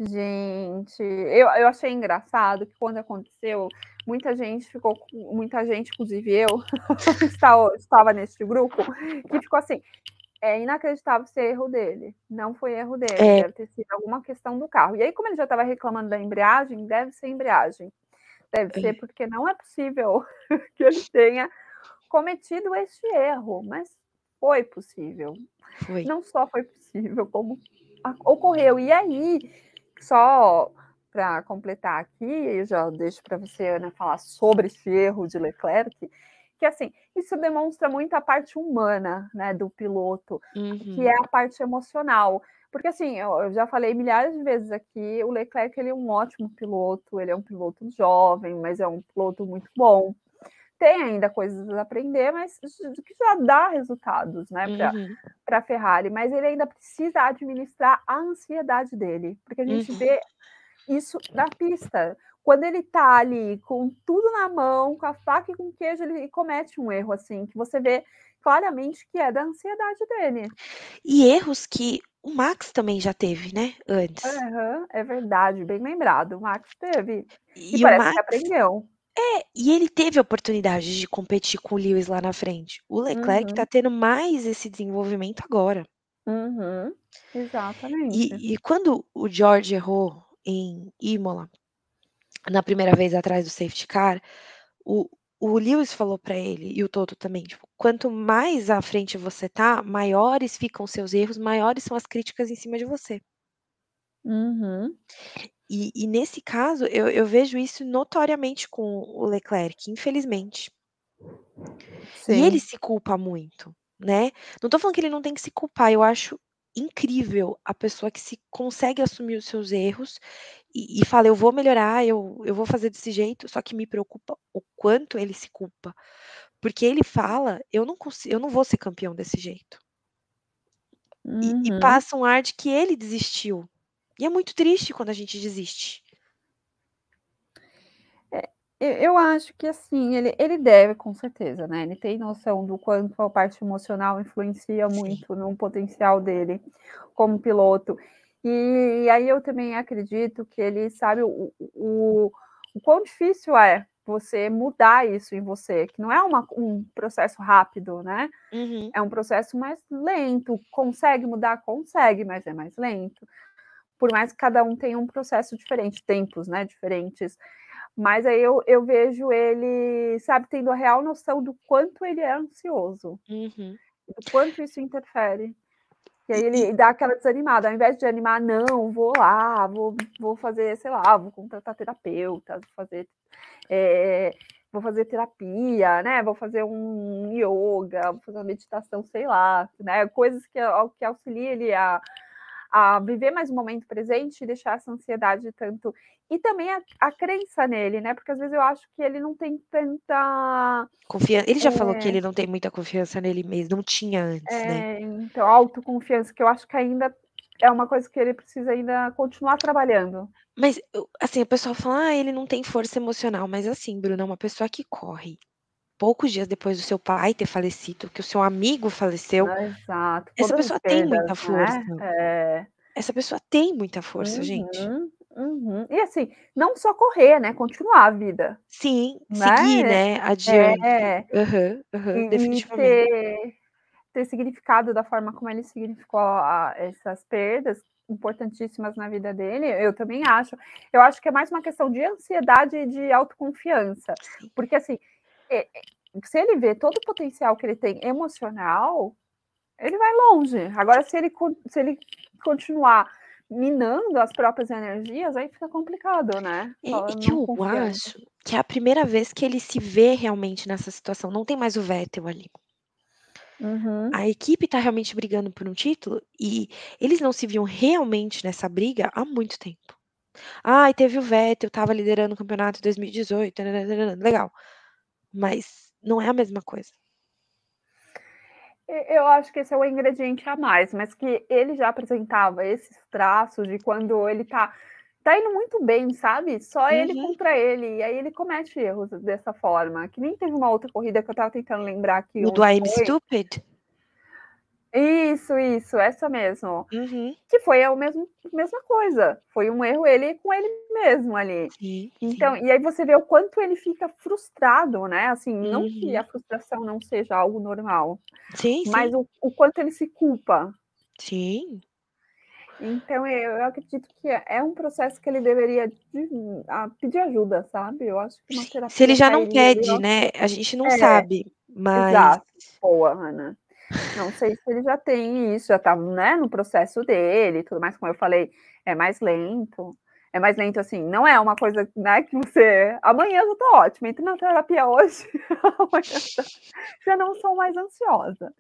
gente, eu, eu achei engraçado que quando aconteceu, muita gente ficou, muita gente, inclusive eu, estava, estava nesse grupo, que ficou assim, é inacreditável ser erro dele. Não foi erro dele, é. deve ter sido alguma questão do carro. E aí, como ele já estava reclamando da embreagem, deve ser embreagem. Deve é. ser porque não é possível que ele tenha cometido este erro, mas foi possível. Foi. Não só foi possível, como ocorreu. E aí, só para completar aqui, eu já deixo para você, Ana, falar sobre esse erro de Leclerc, que assim, isso demonstra muito a parte humana, né, do piloto, uhum. que é a parte emocional. Porque assim, eu, eu, já falei milhares de vezes aqui, o Leclerc ele é um ótimo piloto, ele é um piloto jovem, mas é um piloto muito bom. tem ainda coisas a aprender, mas que já dá resultados, né, para uhum. a Ferrari. Mas ele ainda precisa administrar a ansiedade dele, porque a gente uhum. vê isso na pista. Quando ele tá ali com tudo na mão, com a faca e com o queijo, ele comete um erro assim, que você vê claramente que é da ansiedade dele. E erros que o Max também já teve, né, antes. Uhum, é verdade, bem lembrado. O Max teve. E, e parece Max, que aprendeu. É, e ele teve a oportunidade de competir com o Lewis lá na frente. O Leclerc uhum. tá tendo mais esse desenvolvimento agora. Uhum, exatamente. E, e quando o George errou em Imola, na primeira vez atrás do safety car, o, o Lewis falou para ele, e o Toto também, tipo, quanto mais à frente você tá, maiores ficam seus erros, maiores são as críticas em cima de você. Uhum. E, e, nesse caso, eu, eu, vejo isso notoriamente com o Leclerc, infelizmente. Sim. E ele se culpa muito, né? Não tô falando que ele não tem que se culpar, eu acho incrível a pessoa que se consegue assumir os seus erros e, e fala, eu vou melhorar, eu, eu vou fazer desse jeito, só que me preocupa o quanto ele se culpa. Porque ele fala, eu não consigo, eu não vou ser campeão desse jeito. Uhum. E, e passa um ar de que ele desistiu. E é muito triste quando a gente desiste. Eu acho que assim, ele, ele deve, com certeza, né? Ele tem noção do quanto a parte emocional influencia muito no potencial dele como piloto. E, e, aí eu também acredito que ele sabe o, o, o quão difícil é você mudar isso em você, que não é uma, um processo rápido, né? Uhum. É um processo mais lento. Consegue mudar? Consegue, mas é mais lento. Por mais que cada um tenha um processo diferente, tempos, né? Diferentes. Mas aí eu, eu vejo ele, sabe, tendo a real noção do quanto ele é ansioso, uhum. do quanto isso interfere. E aí ele dá aquela desanimada, ao invés de animar, não, vou lá, vou, vou fazer, sei lá, vou contratar terapeuta, vou fazer, é, vou fazer terapia, né? Vou fazer um yoga, vou fazer uma meditação, sei lá, né? Coisas que, que auxiliam ele a, a viver mais o momento presente e deixar essa ansiedade tanto. E também a, a, crença nele, né? Porque às vezes eu acho que ele não tem tanta. Confiança. Ele já é... falou que ele não tem muita confiança nele mesmo, não tinha antes, é, né? Então, autoconfiança, que eu acho que ainda é uma coisa que ele precisa ainda continuar trabalhando. Mas, assim, o pessoal fala, ah, ele não tem força emocional. Mas, assim, Bruno, é uma pessoa que corre poucos dias depois do seu pai ter falecido, que o seu amigo faleceu. Exato. Essa pessoa tem muita né? força. Né? É... Essa pessoa tem muita força, uhum, gente. Uhum. E assim, não só correr, né? Continuar a vida. Sim, né? seguir, né? Adiante. É. Uhum, definitivamente. Ter, ter significado da forma como ele significou a, essas perdas importantíssimas na vida dele, eu também acho. Eu acho que é mais uma questão de ansiedade e de autoconfiança. Porque assim, se ele vê todo o potencial que ele tem emocional, ele vai longe. Agora, se ele, se ele continuar minando as próprias energias, aí fica complicado, né? E, e que eu acho que é a primeira vez que ele se vê realmente nessa situação. Não tem mais o Vettel ali. Uhum. A equipe está realmente brigando por um título e eles não se viam realmente nessa briga há muito tempo. Ah, e teve o Vettel, estava liderando o campeonato em 2018, legal mas não é a mesma coisa. Eu acho que esse é o ingrediente a mais, mas que ele já apresentava esses traços de quando ele tá, tá indo muito bem, sabe? Só uhum. ele contra ele, e aí ele comete erros dessa forma. Que nem teve uma outra corrida que eu tava tentando lembrar aqui. O do I'm Stupid? Isso, isso, essa mesmo. Uhum. Que foi a mesmo, mesma coisa. Foi um erro ele com ele mesmo ali. Sim, então, sim. e aí você vê o quanto ele fica frustrado, né? Assim, uhum. não que a uhum. frustração não seja algo normal, sim, mas o, o, quanto ele se culpa. Sim. Então, eu, acredito que é, é um processo que ele deveria de, a, pedir ajuda, sabe? Eu acho que uma terapia. Se ele já não pede, né? A gente não é, sabe. Mas. Exato. Boa, Ana. Não sei se ele já tem isso, já está né, no processo dele, tudo mais, como eu falei, é mais lento. É mais lento assim, não é uma coisa né, que você. Amanhã eu tô ótima, entre na terapia hoje, amanhã já não sou mais ansiosa.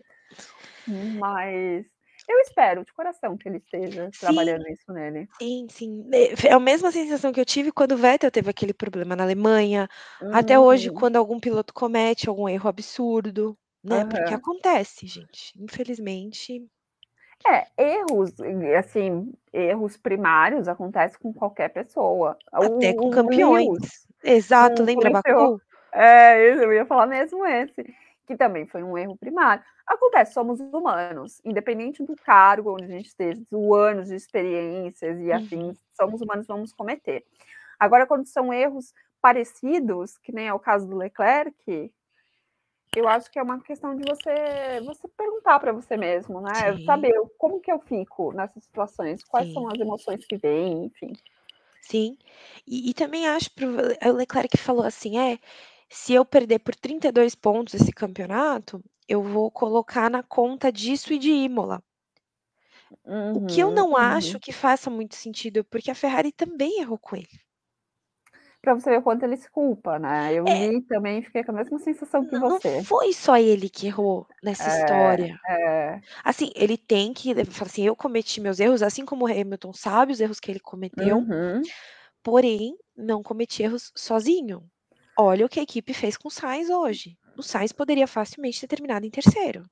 Mas eu espero de coração que ele esteja sim, trabalhando isso nele. Sim, sim. É, é a mesma sensação que eu tive quando o Vettel teve aquele problema na Alemanha. Uhum. Até hoje, quando algum piloto comete algum erro absurdo, né? Porque acontece, gente. Infelizmente. É, erros, assim, erros primários acontecem com qualquer pessoa. Até o, com campeões. Lewis, Exato, lembra Baku? É, eu ia falar mesmo esse que também foi um erro primário. Acontece, somos humanos, independente do cargo onde a gente esteja, do anos de experiências e afins, uhum. somos humanos, vamos cometer. Agora, quando são erros parecidos, que nem é o caso do Leclerc, eu acho que é uma questão de você você perguntar para você mesmo, né? Sim. Saber como que eu fico nessas situações, quais Sim. são as emoções que vêm, enfim. Sim, e, e também acho que o Leclerc falou assim, é, se eu perder por 32 pontos esse campeonato, eu vou colocar na conta disso e de Imola. O que eu Uhum, não acho uhum. que faça muito sentido, porque a Ferrari também errou com ele. Pra você ver o quanto ele se culpa, né. Eu É. li também fiquei com a mesma sensação que Não, não você. foi só ele que errou nessa É, história. é. Assim, ele tem que ele fala assim: "Eu cometi meus erros", assim como o Hamilton sabe os erros que ele cometeu, Uhum. porém, não cometi erros sozinho. Olha o que a equipe fez com o Sainz hoje. O Sainz poderia facilmente ter terminado em terceiro.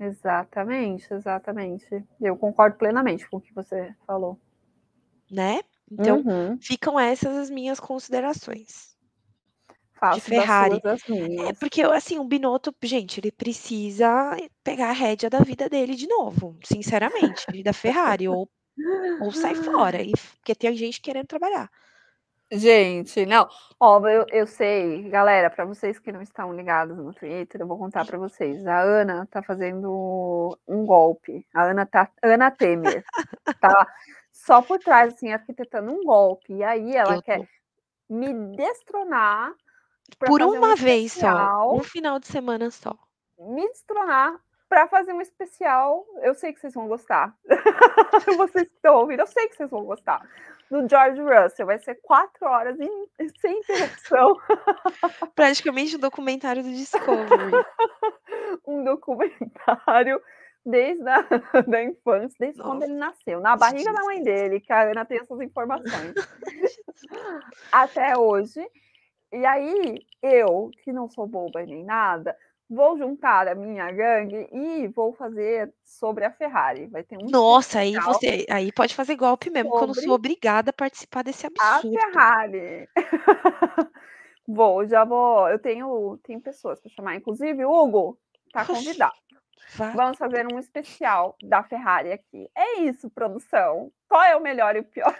Exatamente, exatamente. Eu concordo plenamente com o que você falou. Né. Então, Uhum. ficam essas as minhas considerações. De Faço das Ferrari. suas as É, porque eu assim, o Binotto, gente, ele precisa pegar a rédea da vida dele de novo, sinceramente, da Ferrari, ou ou sai fora, e porque tem gente querendo trabalhar. Gente, não, ó, eu eu sei, galera, para vocês que não estão ligados no Twitter, eu vou contar para vocês, a Ana tá fazendo um golpe, a Ana tá Ana Temer, tá só por trás, assim, arquitetando um golpe, e aí ela Eu quer tô. me destronar Por fazer um uma vez só, especial um final de semana só. me destronar pra fazer um especial, eu sei que vocês vão gostar. Vocês que estão ouvindo, eu sei que vocês vão gostar. Do George Russell, vai ser 4 horas em sem interrupção. Praticamente um documentário do Discovery. Um documentário desde a da infância, desde quando ele Nossa, nasceu, na barriga da mãe dele, que a Ana tem essas informações. Até hoje. E aí, eu, que não sou boba nem nada, vou juntar a minha gangue e vou fazer sobre a Ferrari. Vai ter um Nossa, aí você aí pode fazer golpe mesmo, que eu não sou obrigada a participar desse a absurdo. Ferrari. Vou, já vou eu tenho tenho pessoas para chamar, inclusive o Hugo tá convidado. Vamos fazer um especial da Ferrari aqui. É isso, produção. Qual é o melhor e o pior?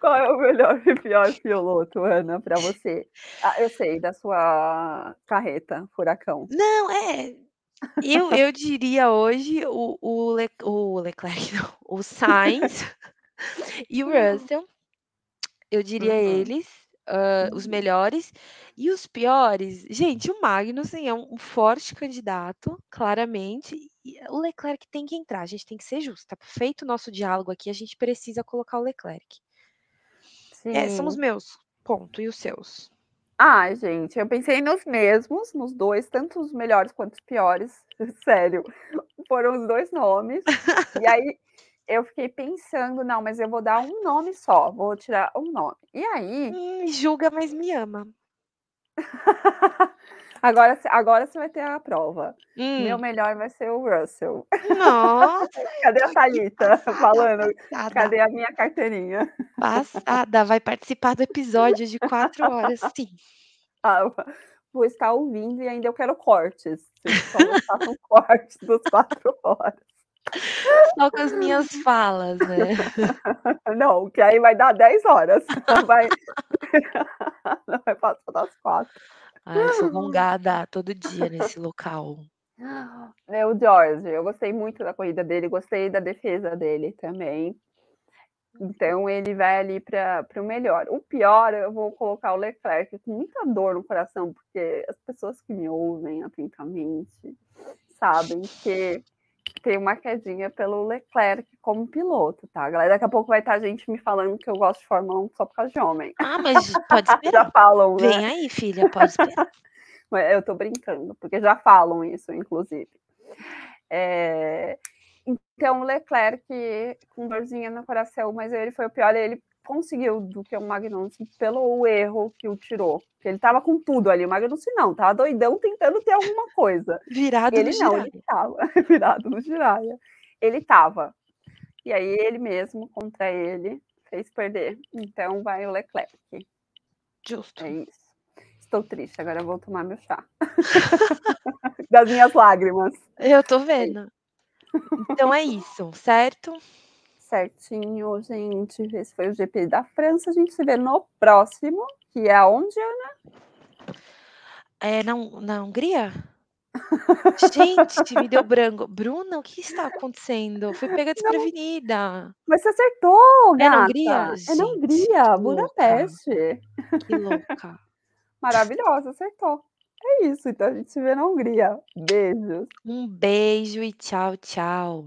Qual é o melhor e pior piloto, Ana, para você? Ah, eu sei, da sua carreta furacão. Não, é, eu eu diria hoje o o Le o Leclerc não, o Sainz e o Russell. Eu diria Uhum. eles, hã, os Uhum. melhores. E os piores, gente, o Magnussen é um forte candidato, claramente, e o Leclerc tem que entrar, a gente tem que ser justa, feito o nosso diálogo aqui, a gente precisa colocar o Leclerc. É, são os meus, ponto. E os seus? Ai, gente, eu pensei nos mesmos, nos 2, tanto os melhores quanto os piores, sério, foram os 2 nomes. E aí, eu fiquei pensando: "Não, mas eu vou dar um nome só, vou tirar um nome". E aí Hum, julga, mas me ama. Agora você agora você vai ter a prova. Meu Hum. melhor vai ser o Russell. Nossa, Cadê a Thalita falando: passada. "Cadê a minha carteirinha?". Passada, vai participar do episódio de 4 horas, sim. Ah, vou estar ouvindo e ainda eu quero cortes, vocês só não façam cortes das 4 horas. Só com as minhas falas, né. Não, que aí vai dar 10 horas, vai não vai passar das 4. Ah, eu sou gongada todo dia nesse local. É o George, eu gostei muito da corrida dele, gostei da defesa dele também. Então ele vai ali para o melhor. O pior, eu vou colocar o Leclerc com muita dor no coração, porque as pessoas que me ouvem atentamente sabem que tenho uma quedinha pelo Leclerc como piloto, tá, galera. Daqui a pouco vai estar gente me falando que eu gosto de Fórmula 1 só por causa de homem. Ah, mas pode Já esperar. falam, Vem né. aí filha, pode esperar. Eu tô brincando, porque já falam isso, inclusive. É... Então, o Leclerc com dorzinha no coração, mas ele foi o pior, ele conseguiu do que o Magnussen pelo erro que o tirou. Porque ele tava com tudo ali. O Magnussen não, tava doidão tentando ter alguma coisa. Virado ele no não, Jiraiya. ele tava virado no Jiraiya. Ele tava. E aí ele mesmo contra ele fez perder. Então vai o Leclerc. Justo. É isso. Estou triste, agora eu vou tomar meu chá. das minhas lágrimas. Eu tô vendo. Então é isso, certo? Certinho, gente. Esse foi o GP da França. A gente se vê no próximo, que é onde, Ana? É na, na Hungria? Gente, me deu branco. Bruna, o que está acontecendo? Fui pega desprevenida. Mas você acertou, É gata. na Hungria? É na Gente, Hungria, que louca. Budapeste. Que louca. Maravilhosa, acertou. É isso, então a gente se vê na Hungria. Beijos. Um beijo e tchau, tchau.